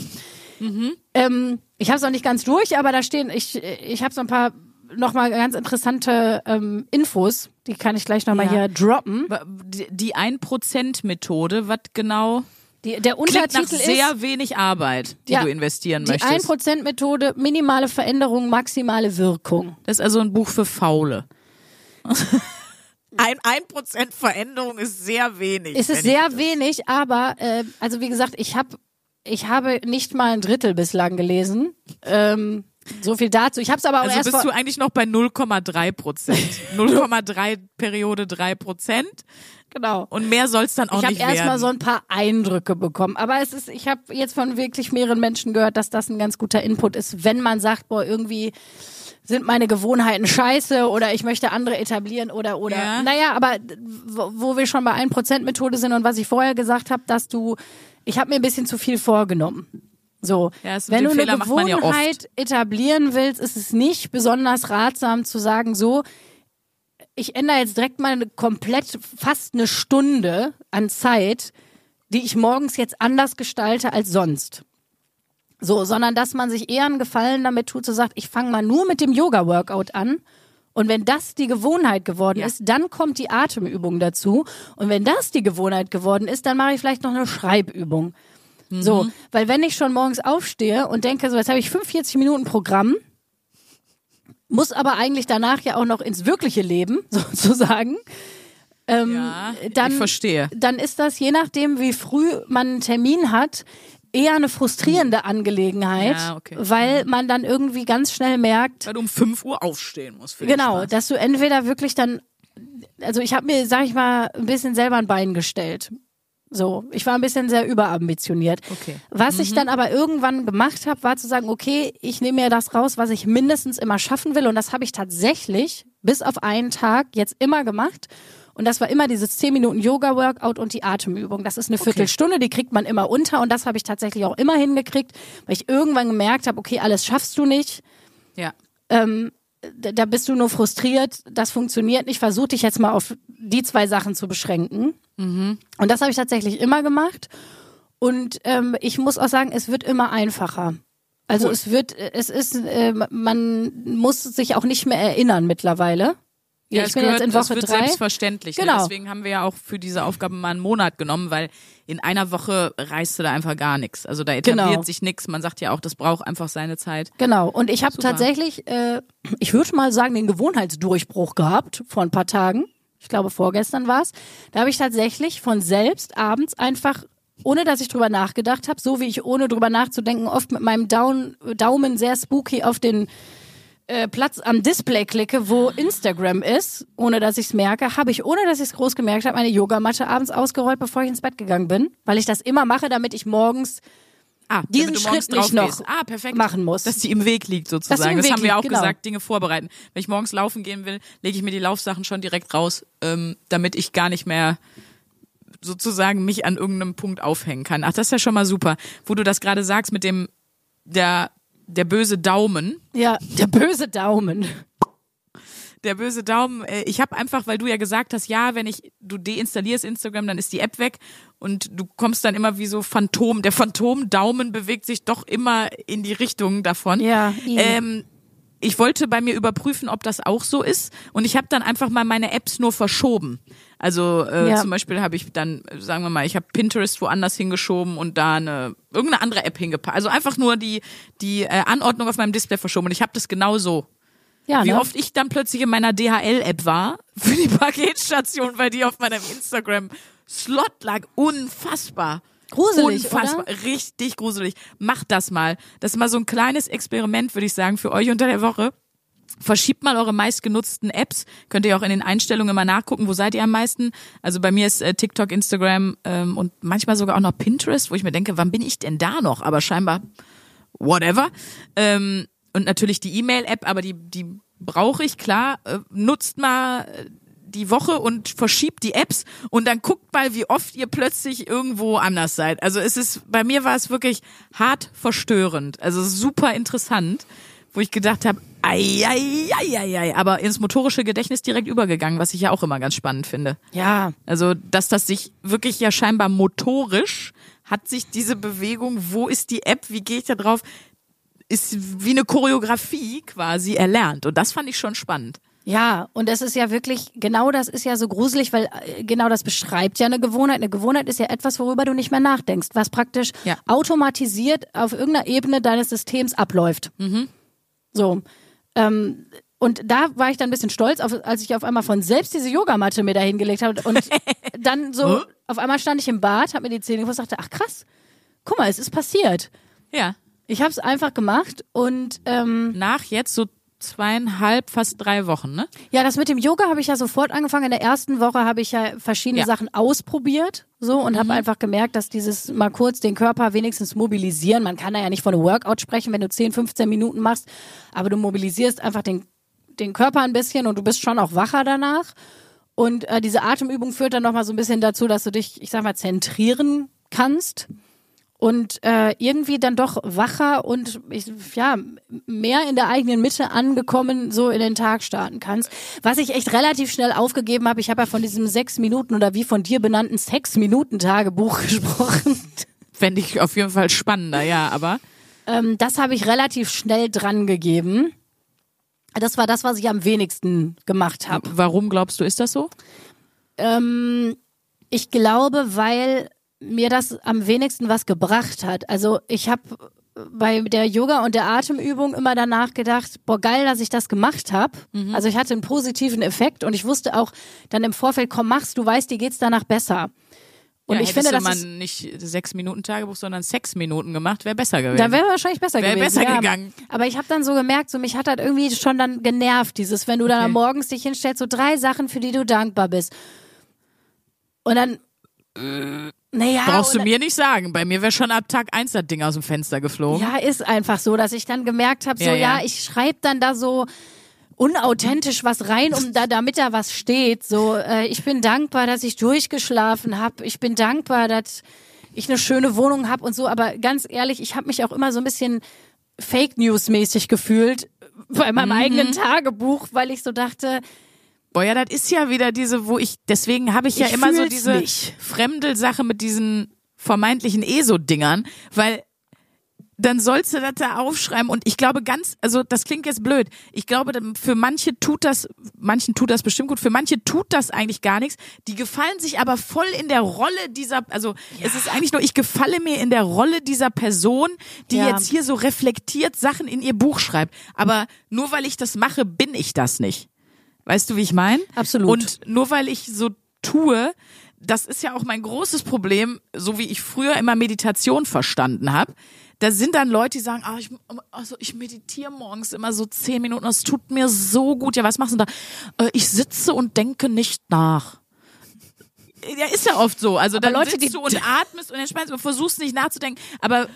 Ähm, ich habe es noch nicht ganz durch, aber da stehen, ich, ich habe so ein paar nochmal ganz interessante ähm, Infos, die kann ich gleich nochmal Ja. hier droppen. Die- Die 1%-Methode, was genau? Die, der Klingt nach Untertitel sehr ist wenig Arbeit, die Ja, du investieren die möchtest. 1%-Methode, minimale Veränderung, maximale Wirkung. Das ist also ein Buch für Faule. Ein 1% Veränderung ist sehr wenig. Es ist sehr wenig, aber äh, also wie gesagt, ich habe ich habe nicht mal ein Drittel bislang gelesen. Ähm, so viel dazu. Ich habe es aber auch Also erst bist du eigentlich noch bei 0,3 Prozent. 0,3 Periode 3 Prozent. Genau. Und mehr soll's dann auch Ich habe nicht erst mal werden. so ein paar Eindrücke bekommen, aber es ist, ich habe jetzt von wirklich mehreren Menschen gehört, dass das ein ganz guter Input ist, wenn man sagt, boah, irgendwie sind meine Gewohnheiten scheiße oder ich möchte andere etablieren oder oder Ja. naja, aber wo, wir schon bei 1% Methode sind und was ich vorher gesagt habe, dass du ich habe mir ein bisschen zu viel vorgenommen. So, Ja, wenn du eine Fehler macht man ja. Gewohnheit etablieren willst, ist es nicht besonders ratsam zu sagen, so, ich ändere jetzt direkt mal eine komplett fast eine Stunde an Zeit, die ich morgens jetzt anders gestalte als sonst. So, sondern dass man sich eher einen Gefallen damit tut, zu sagt, ich fange mal nur mit dem Yoga-Workout an. Und wenn das die Gewohnheit geworden Ja. ist, dann kommt die Atemübung dazu. Und wenn das die Gewohnheit geworden ist, dann mache ich vielleicht noch eine Schreibübung. So, weil wenn ich schon morgens aufstehe und denke, so jetzt habe ich 45 Minuten Programm, muss aber eigentlich danach ja auch noch ins wirkliche Leben sozusagen. Ähm, Ja, dann, ich verstehe. Dann ist das, je nachdem, wie früh man einen Termin hat, eher eine frustrierende Angelegenheit, Ja, okay. weil man dann irgendwie ganz schnell merkt, Weil du um 5 Uhr aufstehen musst. Genau, dass du entweder wirklich dann, also ich habe mir, sag ich mal, ein bisschen selber ein Bein gestellt. So, ich war ein bisschen sehr überambitioniert. Okay. Was ich dann aber irgendwann gemacht habe, war zu sagen, okay, ich nehme mir das raus, was ich mindestens immer schaffen will. Und das habe ich tatsächlich bis auf einen Tag jetzt immer gemacht. Und das war immer dieses 10 Minuten Yoga-Workout und die Atemübung. Das ist eine Viertelstunde, die kriegt man immer unter. Und das habe ich tatsächlich auch immer hingekriegt, weil ich irgendwann gemerkt habe, okay, alles schaffst du nicht Ja. ähm, da bist du nur frustriert, das funktioniert nicht, versuch dich jetzt mal auf die zwei Sachen zu beschränken. Und das habe ich tatsächlich immer gemacht. Und ähm, ich muss auch sagen, es wird immer einfacher. Also Cool. es wird, es ist, äh, man muss sich auch nicht mehr erinnern mittlerweile. Ja, es ich bin gehört, jetzt in das Woche wird drei. selbstverständlich. Genau. Ne? Deswegen haben wir ja auch für diese Aufgabe mal einen Monat genommen, weil in einer Woche reißt du da einfach gar nichts. Also da etabliert Genau. sich nichts. Man sagt ja auch, das braucht einfach seine Zeit. Genau. Und ich habe tatsächlich, äh, ich würde mal sagen, den Gewohnheitsdurchbruch gehabt vor ein paar Tagen. Ich glaube, vorgestern war's. Da habe ich tatsächlich von selbst abends einfach, ohne dass ich drüber nachgedacht habe, so wie ich ohne drüber nachzudenken oft mit meinem Down, Daumen sehr spooky auf den äh, Platz am Display klicke, wo Instagram ist, ohne dass ich es merke, habe ich, ohne dass ich es groß gemerkt habe, meine Yogamatte abends ausgerollt, bevor ich ins Bett gegangen bin, weil ich das immer mache, damit ich morgens Ah, Diesen Schritt nicht noch gehst. ah, perfekt. machen muss. Dass die im Weg liegt sozusagen. im Das Weg haben wir liegt, auch genau. gesagt, Dinge vorbereiten. Wenn ich morgens laufen gehen will, lege ich mir die Laufsachen schon direkt raus, ähm, damit ich gar nicht mehr sozusagen mich an irgendeinem Punkt aufhängen kann. Ach, das ist ja schon mal super. Wo du das gerade sagst mit dem der der böse Daumen, Ja, der böse Daumen. der böse Daumen. Äh, ich habe einfach, weil du ja gesagt hast, ja, wenn ich du deinstallierst Instagram, dann ist die App weg und du kommst dann immer wie so Phantom. Der Phantom-Daumen bewegt sich doch immer in die Richtung davon. Ja. Ähm, ich wollte bei mir überprüfen, ob das auch so ist. Und ich habe dann einfach mal meine Apps nur verschoben. Also äh, Ja. zum Beispiel habe ich dann, sagen wir mal, ich habe Pinterest woanders hingeschoben und da eine irgendeine andere App hingepackt. Also einfach nur die die äh, Anordnung auf meinem Display verschoben. Und ich habe das genau so. Ja, Wie ne? oft ich dann plötzlich in meiner DHL-App war für die Paketstation, weil die auf meinem Instagram-Slot lag. Unfassbar. Gruselig, Unfassbar. oder? Richtig gruselig. Macht das mal. Das ist mal so ein kleines Experiment, würde ich sagen, für euch unter der Woche. Verschiebt mal eure meistgenutzten Apps. Könnt ihr auch in den Einstellungen immer nachgucken, wo seid ihr am meisten. Also bei mir ist äh, TikTok, Instagram ähm, und manchmal sogar auch noch Pinterest, wo ich mir denke, wann bin ich denn da noch? Aber scheinbar whatever. Ähm, und natürlich die E-Mail-App, aber die, die brauche ich, klar. Äh, nutzt mal äh, die Woche und verschiebt die Apps und dann guckt mal, wie oft ihr plötzlich irgendwo anders seid. Also es ist, bei mir war es wirklich hart verstörend. Also super interessant, wo ich gedacht habe, ei, ei, ei, ei, ei, aber ins motorische Gedächtnis direkt übergegangen, was ich ja auch immer ganz spannend finde. Ja. Also, dass das sich wirklich ja scheinbar motorisch hat sich diese Bewegung, wo ist die App, wie gehe ich da drauf, ist wie eine Choreografie quasi erlernt. Und das fand ich schon spannend. Ja, und das ist ja wirklich, genau das ist ja so gruselig, weil äh, genau das beschreibt ja eine Gewohnheit. Eine Gewohnheit ist ja etwas, worüber du nicht mehr nachdenkst, was praktisch Ja. automatisiert auf irgendeiner Ebene deines Systems abläuft. So. Ähm, und da war ich dann ein bisschen stolz, auf, als ich auf einmal von selbst diese Yogamatte mir da hingelegt habe und dann so, auf einmal stand ich im Bad, habe mir die Zähne geputzt, dachte, ach krass, guck mal, es ist passiert. Ja. Ich habe es einfach gemacht und ähm, Nach jetzt so zweieinhalb, fast drei Wochen, ne? Ja, das mit dem Yoga habe ich ja sofort angefangen. In der ersten Woche habe ich ja verschiedene Ja. Sachen ausprobiert, so und habe einfach gemerkt, dass dieses mal kurz den Körper wenigstens mobilisieren. Man kann da ja nicht von einem Workout sprechen, wenn du 10, 15 Minuten machst, aber du mobilisierst einfach den den Körper ein bisschen und du bist schon auch wacher danach. Und äh, diese Atemübung führt dann noch mal so ein bisschen dazu, dass du dich, ich sag mal, zentrieren kannst und äh, irgendwie dann doch wacher und ich, ja mehr in der eigenen Mitte angekommen so in den Tag starten kannst. Was ich echt relativ schnell aufgegeben habe. Ich habe ja von diesem sechs Minuten oder wie von dir benannten sechs Minuten Tagebuch gesprochen. Fände ich auf jeden Fall spannender, ja, aber Ähm, das habe ich relativ schnell dran gegeben. Das war das, was ich am wenigsten gemacht habe. warum glaubst du, ist das so? Ähm, ich glaube, weil mir das am wenigsten was gebracht hat. Also ich habe bei der Yoga und der Atemübung immer danach gedacht, boah, geil, dass ich das gemacht habe. Also ich hatte einen positiven Effekt und ich wusste auch dann im Vorfeld, komm, mach's, du weißt, dir geht's danach besser. Und ja, ich finde, das man nicht sechs Minuten Tagebuch, sondern sechs Minuten gemacht, wäre besser gewesen. dann wäre wahrscheinlich besser Wär gewesen. besser ja. gegangen. Aber ich habe dann so gemerkt, so mich hat das irgendwie schon dann genervt, dieses, wenn du dann Okay. morgens dich hinstellst, so drei Sachen, für die du dankbar bist. Und dann, naja. Brauchst du mir nicht sagen. Bei mir wäre schon ab Tag eins das Ding aus dem Fenster geflogen. Ja, ist einfach so, dass ich dann gemerkt habe, so Ja, ja, ja. ich schreibe dann da so unauthentisch was rein, um da damit da was steht. So, äh, ich bin dankbar, dass ich durchgeschlafen habe. Ich bin dankbar, dass ich eine schöne Wohnung habe und so. Aber ganz ehrlich, ich habe mich auch immer so ein bisschen Fake News mäßig gefühlt bei meinem Mhm. eigenen Tagebuch, weil ich so dachte, Boah, ja, das ist ja wieder diese, wo ich, deswegen habe ich ja Ich immer so diese nicht. Fremdelsache mit diesen vermeintlichen ESO-Dingern, weil dann sollst du das da aufschreiben und ich glaube ganz, also das klingt jetzt blöd. Ich glaube, für manche tut das, manchen tut das bestimmt gut, für manche tut das eigentlich gar nichts. Die gefallen sich aber voll in der Rolle dieser, also es ist eigentlich nur, ich gefalle mir in der Rolle dieser Person, die Ja. jetzt hier so reflektiert Sachen in ihr Buch schreibt. Aber nur weil ich das mache, bin ich das nicht. Weißt du, wie ich meine? Absolut. Und nur weil ich so tue, das ist ja auch mein großes Problem, so wie ich früher immer Meditation verstanden habe. Da sind dann Leute, die sagen, ah, ich, also ich meditiere morgens immer so zehn Minuten, das tut mir so gut. Ja, was machst du da? Äh, Ich sitze und denke nicht nach. Ja, ist ja oft so. Also dann Leute, sitzt die- du und atmest und entspannst und versuchst nicht nachzudenken. Aber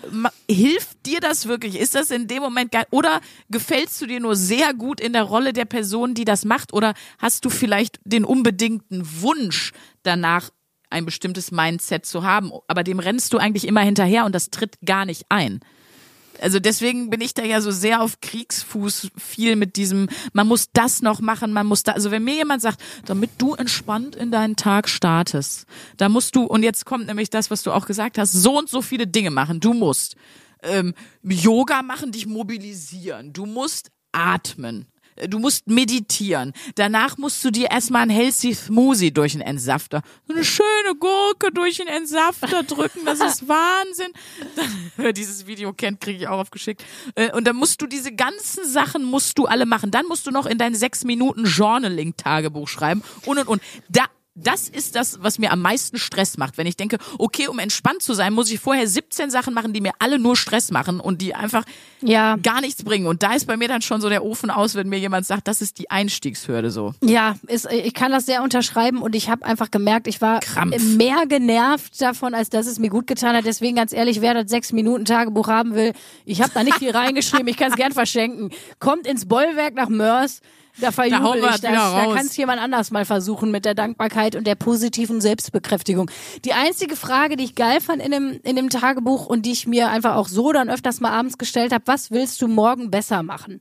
hilft dir das wirklich? Ist das in dem Moment geil? Oder gefällst du dir nur sehr gut in der Rolle der Person, die das macht? Oder hast du vielleicht den unbedingten Wunsch danach, ein bestimmtes Mindset zu haben? Aber dem rennst du eigentlich immer hinterher und das tritt gar nicht ein. Also deswegen bin ich da ja so sehr auf Kriegsfuß viel mit diesem, man muss das noch machen, man muss da, also wenn mir jemand sagt, damit du entspannt in deinen Tag startest, da musst du, und jetzt kommt nämlich das, was du auch gesagt hast, so und so viele Dinge machen, du musst ähm, Yoga machen, dich mobilisieren, du musst atmen, du musst meditieren. Danach musst du dir erstmal ein Healthy Smoothie durch einen Entsafter, so eine schöne Gurke durch den Entsafter drücken, das ist Wahnsinn. Wer dieses Video kennt, kriege ich auch aufgeschickt. Äh, und dann musst du diese ganzen Sachen musst du alle machen. Dann musst du noch in dein sechs Minuten Journaling Tagebuch schreiben und und und. Da das ist das, was mir am meisten Stress macht. Wenn ich denke, okay, um entspannt zu sein, muss ich vorher 17 Sachen machen, die mir alle nur Stress machen und die einfach Ja. gar nichts bringen. Und da ist bei mir dann schon so der Ofen aus, wenn mir jemand sagt, das ist die Einstiegshürde so. Ja, ist, ich kann das sehr unterschreiben und ich habe einfach gemerkt, ich war Krampf. mehr genervt davon, als dass es mir gut getan hat. Deswegen ganz ehrlich, wer das sechs Minuten Tagebuch haben will, ich habe da nicht viel reingeschrieben, ich kann es gern verschenken. Kommt ins Bollwerk nach Mörs. Da verjubel wir ich es das. Da kann es jemand anders mal versuchen mit der Dankbarkeit und der positiven Selbstbekräftigung. Die einzige Frage, die ich geil fand in dem, in dem Tagebuch und die ich mir einfach auch so dann öfters mal abends gestellt habe, was willst du morgen besser machen?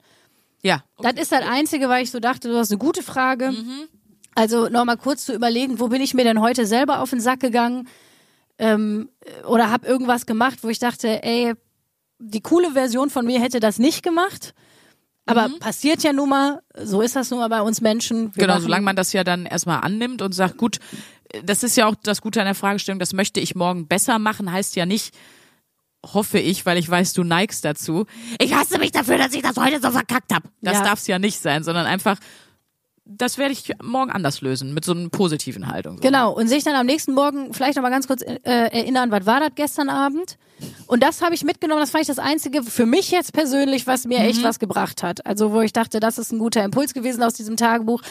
Ja. Das ist das Einzige, weil ich so dachte, du hast eine gute Frage. Mhm. Also nochmal kurz zu überlegen, wo bin ich mir denn heute selber auf den Sack gegangen ähm, oder habe irgendwas gemacht, wo ich dachte, ey, die coole Version von mir hätte das nicht gemacht. Aber passiert ja nun mal, so ist das nun mal bei uns Menschen. Wir Mhm. Genau, solange man das ja dann erstmal annimmt und sagt, gut, das ist ja auch das Gute an der Fragestellung, das möchte ich morgen besser machen, heißt ja nicht, hoffe ich, weil ich weiß, du neigst dazu. Ich hasse mich dafür, dass ich das heute so verkackt habe. Das Ja. darf es ja nicht sein, sondern einfach, das werde ich morgen anders lösen, mit so einer positiven Haltung. So. Genau, und sich dann am nächsten Morgen vielleicht nochmal ganz kurz äh, erinnern, was war das gestern Abend? Und das habe ich mitgenommen, das fand ich das Einzige für mich jetzt persönlich, was mir echt was gebracht hat. Also wo ich dachte, das ist ein guter Impuls gewesen aus diesem Tagebuch.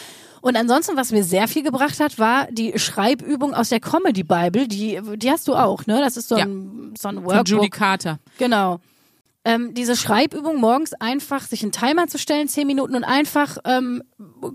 Und ansonsten, was mir sehr viel gebracht hat, war die Schreibübung aus der Comedy Bible. Die, die hast du auch, ne? Das ist so ein, so ein Von Workbook. Judy Carter. Genau. Ähm, diese Schreibübung morgens einfach sich einen Timer zu stellen, zehn Minuten und einfach ähm,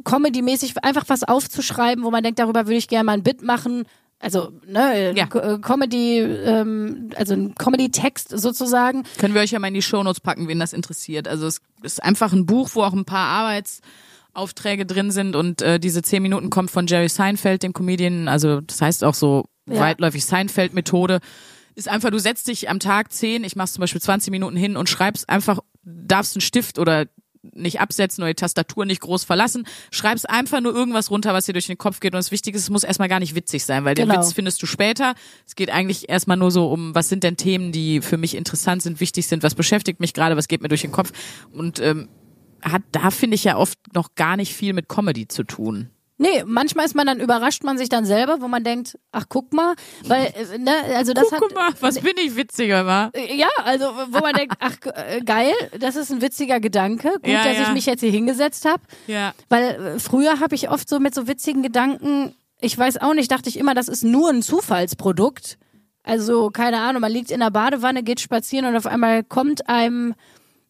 Comedy-mäßig einfach was aufzuschreiben, wo man denkt, darüber würde ich gerne mal ein Bit machen. Also, ne, Ja. Äh, Comedy, ähm, also ein Comedy-Text sozusagen. Können wir euch ja mal in die Shownotes packen, wen das interessiert. Also es ist einfach ein Buch, wo auch ein paar Arbeitsaufträge drin sind und äh, diese zehn Minuten kommt von Jerry Seinfeld, dem Comedian. Also das heißt auch so Ja. weitläufig Seinfeld-Methode. Ist einfach, du setzt dich am Tag zehn, ich mach's zum Beispiel 20 Minuten hin und schreibst einfach, darfst einen Stift oder nicht absetzen oder die Tastatur nicht groß verlassen, schreibst einfach nur irgendwas runter, was dir durch den Kopf geht und das Wichtige ist, es muss erstmal gar nicht witzig sein, weil den Genau. Witz findest du später. Es geht eigentlich erstmal nur so um, was sind denn Themen, die für mich interessant sind, wichtig sind, was beschäftigt mich gerade, was geht mir durch den Kopf und ähm, hat da finde ich ja oft noch gar nicht viel mit Comedy zu tun. Nee, manchmal ist man dann, überrascht man sich dann selber, wo man denkt, ach guck mal, weil, äh, ne, also das hat. Guck mal, was bin ich witziger, war? Äh, Ja, also wo man denkt, ach äh, geil, das ist ein witziger Gedanke. Gut, Ja, dass ja. ich mich jetzt hier hingesetzt habe. Ja. Weil früher habe ich oft so mit so witzigen Gedanken, ich weiß auch nicht, dachte ich immer, das ist nur ein Zufallsprodukt. Also, keine Ahnung, man liegt in der Badewanne, geht spazieren und auf einmal kommt einem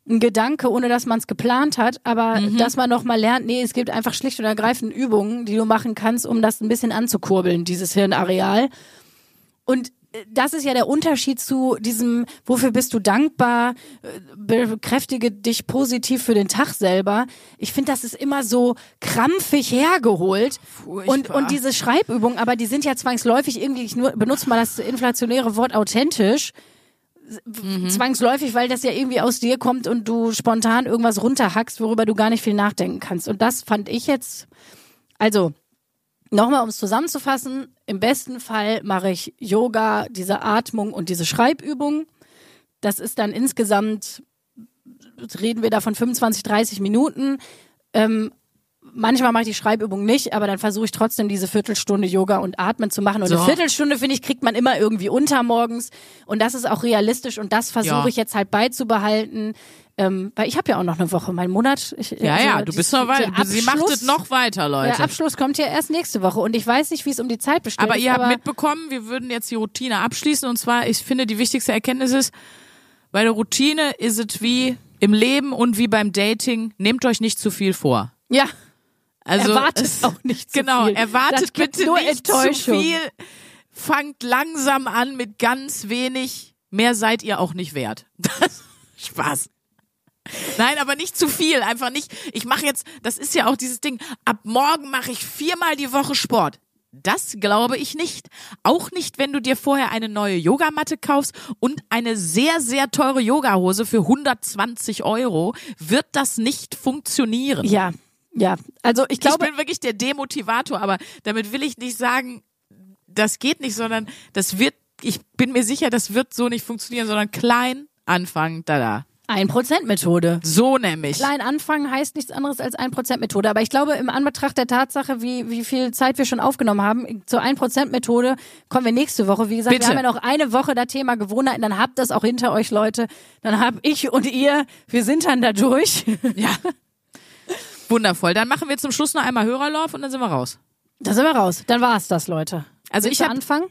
ein Gedanke, ohne dass man es geplant hat, aber dass man noch mal lernt, nee, es gibt einfach schlicht und ergreifend Übungen, die du machen kannst, um das ein bisschen anzukurbeln, dieses Hirnareal. Und äh, das ist ja der Unterschied zu diesem, wofür bist du dankbar, äh, bekräftige dich positiv für den Tag selber. Ich finde, das ist immer so krampfig hergeholt. Furchtbar. Und, und diese Schreibübungen, aber die sind ja zwangsläufig irgendwie, ich nur, benutze mal das inflationäre Wort authentisch, Mhm. zwangsläufig, weil das ja irgendwie aus dir kommt und du spontan irgendwas runterhackst, worüber du gar nicht viel nachdenken kannst. Und das fand ich jetzt, also Nochmal, um es zusammenzufassen, im besten Fall mache ich Yoga, diese Atmung und diese Schreibübung. Das ist dann insgesamt, reden wir da von 25, 30 Minuten. Ähm, manchmal mache ich die Schreibübung nicht, aber dann versuche ich trotzdem diese Viertelstunde Yoga und Atmen zu machen. Und So. eine Viertelstunde, finde ich, kriegt man immer irgendwie unter morgens. Und das ist auch realistisch und das versuche Ja. ich jetzt halt beizubehalten. Ähm, weil ich habe ja auch noch eine Woche, mein Monat. Ich, Ja, also ja, du bist noch weiter. Sie macht es noch weiter, Leute. der Abschluss kommt ja erst nächste Woche und ich weiß nicht, wie es um die Zeit bestellt Aber ihr habt aber mitbekommen, wir würden jetzt die Routine abschließen. Und zwar, ich finde, die wichtigste Erkenntnis ist, bei der Routine ist es wie im Leben und wie beim Dating, nehmt euch nicht zu viel vor. ja, Also erwartet auch nicht zu Genau, viel. erwartet Das gibt bitte nur nicht zu viel. Fangt langsam an mit ganz wenig. Mehr seid ihr auch nicht wert. Das, Spaß. Nein, aber nicht zu viel, einfach nicht. Ich mache jetzt, das ist ja auch dieses Ding, ab morgen mache ich viermal die Woche Sport. Das glaube ich nicht. Auch nicht, wenn du dir vorher eine neue Yogamatte kaufst und eine sehr, sehr teure Yogahose für 120 Euro, wird das nicht funktionieren. Ja, ja. Also ich glaube. Ich bin wirklich der Demotivator, aber damit will ich nicht sagen, das geht nicht, sondern das wird, ich bin mir sicher, das wird so nicht funktionieren, sondern klein anfangen, da, da. Ein Prozent Methode. So nämlich. Klein anfangen heißt nichts anderes als ein Prozent Methode. Aber ich glaube, im Anbetracht der Tatsache, wie, wie viel Zeit wir schon aufgenommen haben, zur ein Prozent Methode kommen wir nächste Woche. Wie gesagt, Bitte. wir haben ja noch eine Woche das Thema Gewohnheiten. Dann habt das auch hinter euch, Leute. Dann hab ich und ihr, wir sind dann da durch. Ja. Wundervoll. Dann machen wir zum Schluss noch einmal Hörerlauf und dann sind wir raus. Da sind wir raus. Dann war's das, Leute. Also Willst ich du hab- anfangen?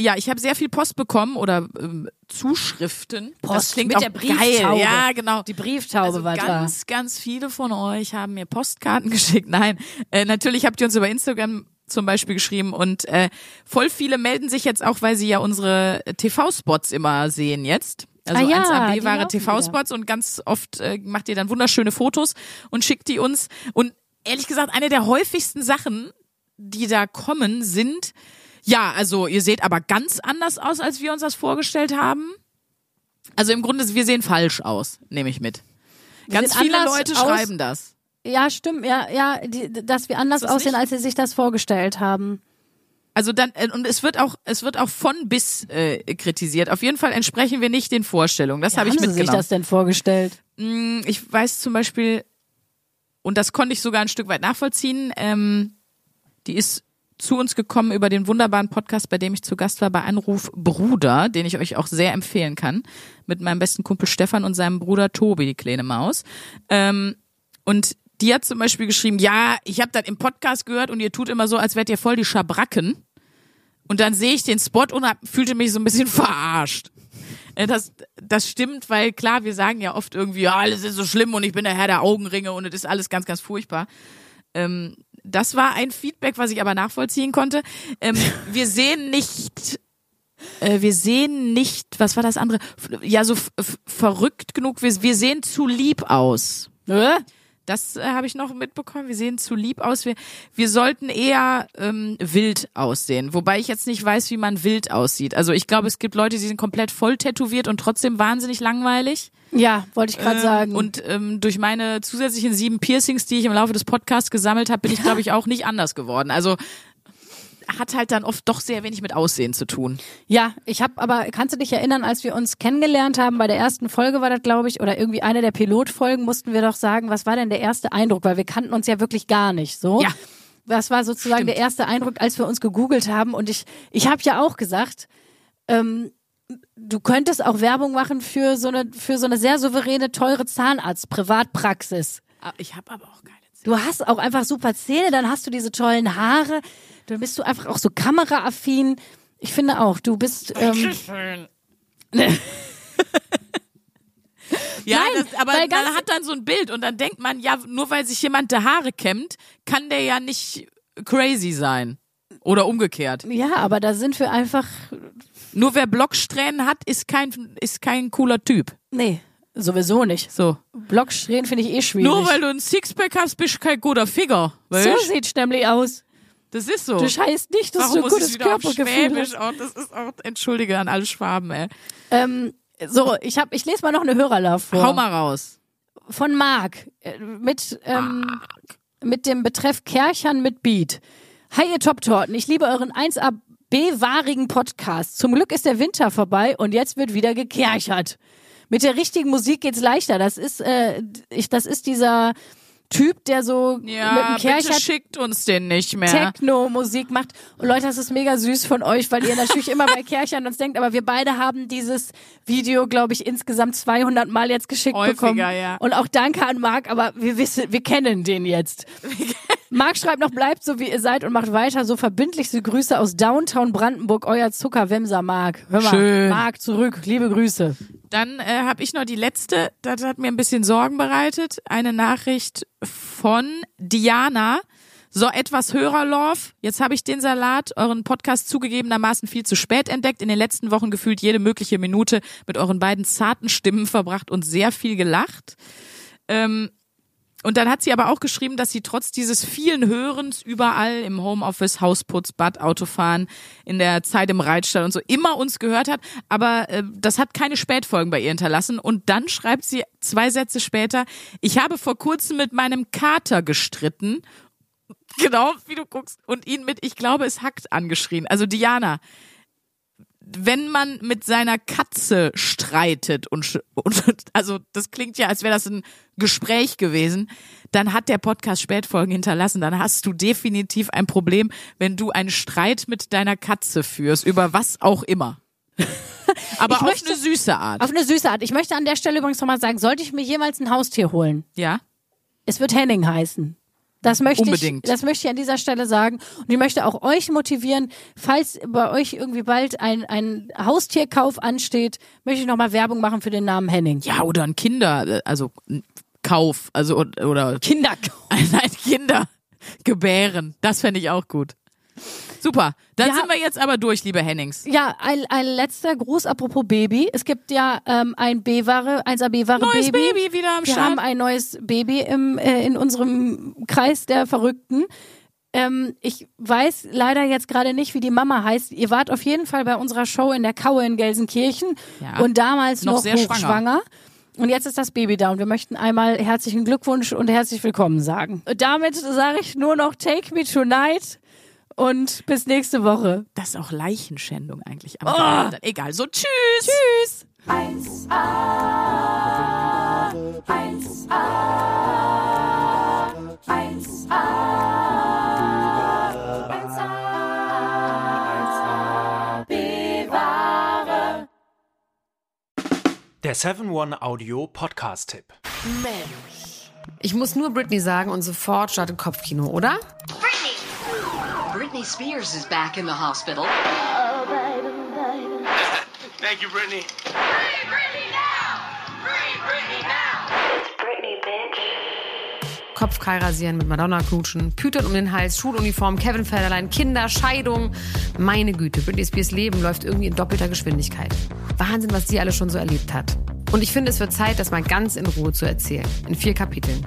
Ja, ich habe sehr viel Post bekommen oder ähm, Zuschriften. das Post klingt mit auch der geil. Brieftaube. Ja, genau. Die Brieftaube Also war da. ganz, ganz viele von euch haben mir Postkarten geschickt. Nein, äh, natürlich habt ihr uns über Instagram zum Beispiel geschrieben und äh, voll viele melden sich jetzt auch, weil sie ja unsere TV-Spots immer sehen jetzt. Also Ah ja, 1AB die wahre TV-Spots und ganz oft äh, macht ihr dann wunderschöne Fotos und schickt die uns. Und ehrlich gesagt, eine der häufigsten Sachen, die da kommen, sind, ja, also ihr seht aber ganz anders aus, als wir uns das vorgestellt haben. Also im Grunde, wir sehen falsch aus, nehme ich mit. Ganz viele Leute schreiben das. Ja, stimmt. Ja, ja, die, dass wir anders das aussehen, nicht? als sie sich das vorgestellt haben. Also dann äh, und es wird auch es wird auch von bis äh, kritisiert. Auf jeden Fall entsprechen wir nicht den Vorstellungen. Das habe ich haben sie sich mitgenommen. das denn vorgestellt? Mm, Ich weiß zum Beispiel und das konnte ich sogar ein Stück weit nachvollziehen. Ähm, die ist zu uns gekommen über den wunderbaren Podcast, bei dem ich zu Gast war, bei Anruf Bruder, den ich euch auch sehr empfehlen kann, mit meinem besten Kumpel Stefan und seinem Bruder Tobi, die kleine Maus. Ähm, und die hat zum Beispiel geschrieben, ja, ich habe das im Podcast gehört und ihr tut immer so, als wärt ihr voll die Schabracken. Und dann sehe ich den Spot und hab, fühlte mich so ein bisschen verarscht. Äh, Das, das stimmt, weil klar, wir sagen ja oft irgendwie, ja, alles ist so schlimm und ich bin der Herr der Augenringe und es ist alles ganz, ganz furchtbar. Ähm, das war ein Feedback, was ich aber nachvollziehen konnte. Ähm, wir sehen nicht, äh, wir sehen nicht, was war das andere? Ja, so verrückt genug. Wir, wir sehen zu lieb aus. Äh? Das äh, habe ich noch mitbekommen. Wir sehen zu lieb aus. Wir, wir sollten eher ähm, wild aussehen. Wobei ich jetzt nicht weiß, wie man wild aussieht. Also ich glaube, es gibt Leute, die sind komplett voll tätowiert und trotzdem wahnsinnig langweilig. Ja, wollte ich gerade Ähm, sagen. Und ähm, durch meine zusätzlichen sieben Piercings, die ich im Laufe des Podcasts gesammelt habe, bin ich, glaube ich, auch nicht anders geworden. Also hat halt dann oft doch sehr wenig mit Aussehen zu tun. ja, ich habe aber, kannst du dich erinnern, als wir uns kennengelernt haben, bei der ersten Folge war das, glaube ich, oder irgendwie eine der Pilotfolgen, mussten wir doch sagen, was war denn der erste Eindruck, weil wir kannten uns ja wirklich gar nicht, so. Ja. Das war sozusagen Stimmt. der erste Eindruck, als wir uns gegoogelt haben. Und ich, ich habe ja auch gesagt, ähm, du könntest auch Werbung machen für so eine, für so eine sehr souveräne, teure Zahnarzt-Privatpraxis. Ah, Ich habe aber auch keine. Du hast auch einfach super Zähne, dann hast du diese tollen Haare, dann bist du einfach auch so kameraaffin. Ich finde auch, du bist. Ähm, Ja, Nein, das, aber man hat dann so ein Bild und dann denkt man, ja, nur weil sich jemand die Haare kämmt, kann der ja nicht crazy sein. Oder umgekehrt. ja, aber da sind wir einfach. Nur wer Blocksträhnen hat, ist kein, ist kein cooler Typ. Nee, sowieso nicht. So. Blocksträhnen finde ich eh schwierig. Nur weil du ein Sixpack hast, bist du kein guter. Weißt? so sieht's nämlich aus. Das ist so. Du scheißt nicht, dass Warum du ein gutes Körpergefühl hast. Oh, das ist auch, entschuldige an alle Schwaben, ey. Ähm, so, ich hab, ich lese mal noch eine Hörerlauf vor. Hau mal raus. von Marc äh, mit ähm, mit dem Betreff Kerchern mit Beat. Hi ihr Top-Torten, ich liebe euren 1A B-wahrigen Podcast. Zum Glück ist der Winter vorbei und jetzt wird wieder gekerchert. Mit der richtigen Musik geht's leichter. Das ist äh, ich, das ist dieser Typ, der so mit Ja, dem bitte Kercher schickt uns den nicht mehr. Techno-Musik macht. Und Leute, das ist mega süß von euch, weil ihr natürlich immer bei Kerchern uns denkt, aber wir beide haben dieses Video, glaube ich, insgesamt 200 Mal jetzt geschickt Häufiger, bekommen. ja. Und auch danke an Marc, aber wir wissen, wir kennen den jetzt. Marc schreibt noch, bleibt so wie ihr seid und macht weiter so verbindlichste Grüße aus Downtown Brandenburg, euer Zuckerwemser Marc. Hör mal, Schön. Marc zurück, liebe Grüße. Dann äh, habe ich noch die letzte, das hat mir ein bisschen Sorgen bereitet. Eine Nachricht von Diana. So, etwas Hörerlove. Jetzt habe ich den Salat, euren Podcast zugegebenermaßen viel zu spät entdeckt. In den letzten Wochen gefühlt jede mögliche Minute mit euren beiden zarten Stimmen verbracht und sehr viel gelacht. Ähm, und dann hat sie aber auch geschrieben, dass sie trotz dieses vielen Hörens überall im Homeoffice, Hausputz, Bad, Autofahren, in der Zeit im Reitstall und so immer uns gehört hat. Aber äh, das hat keine Spätfolgen bei ihr hinterlassen. Und dann schreibt sie zwei Sätze später, ich habe vor kurzem mit meinem Kater gestritten. Genau, wie du guckst. Und ihn mit, ich glaube, es hackt angeschrien. Also Diana, wenn man mit seiner Katze streitet und, und also das klingt ja, als wäre das ein Gespräch gewesen, dann hat der Podcast Spätfolgen hinterlassen. Dann hast du definitiv ein Problem, wenn du einen Streit mit deiner Katze führst, über was auch immer. Aber Ich auf möchte- eine süße Art. Auf eine süße Art. Ich möchte an der Stelle übrigens nochmal sagen, sollte ich mir jemals ein Haustier holen, ja? es wird Henning heißen. Das möchte Unbedingt. ich, das möchte ich an dieser Stelle sagen. Und ich möchte auch euch motivieren, falls bei euch irgendwie bald ein, ein Haustierkauf ansteht, möchte ich nochmal Werbung machen für den Namen Henning. Ja, oder ein Kinder, also Kauf, also oder Kinderkauf. Nein, Kinder gebären. Das fände ich auch gut. Super. Dann Ja. sind wir jetzt aber durch, liebe Hennings. Ja, ein, ein letzter Gruß apropos Baby. Es gibt ja ähm, ein B-Ware, 1A B-Ware Neues Baby. Baby wieder am Wir Start. haben ein neues Baby im, äh, in unserem Kreis der Verrückten. Ähm, ich weiß leider jetzt gerade nicht, wie die Mama heißt. Ihr wart auf jeden Fall bei unserer Show in der Kaue in Gelsenkirchen Ja. und damals Noch noch, sehr schwanger. Und jetzt ist das Baby da und wir möchten einmal herzlichen Glückwunsch und herzlich willkommen sagen. Und damit sage ich nur noch Take Me Tonight und bis nächste Woche. Das ist auch Leichenschändung eigentlich. Oh. Aber Egal, so tschüss. Tschüss. 1A, 1A, 1A, 1A, bewahre. Der 7-One-Audio-Podcast-Tipp. Ich muss nur Britney sagen und sofort startet Kopfkino, oder? Britney! Britney Spears is back in the hospital. Thank you, Brittany. Free Britney now! Free Britney now! Kopf Kai rasieren, mit Madonna knutschen, Pütern um den Hals, Schuluniform, Kevin Federlein, Kinder, Scheidung. Meine Güte, Britney Spears Leben läuft irgendwie in doppelter Geschwindigkeit. Wahnsinn, was sie alle schon so erlebt hat. Und ich finde, es wird Zeit, das mal ganz in Ruhe zu erzählen. In vier Kapiteln.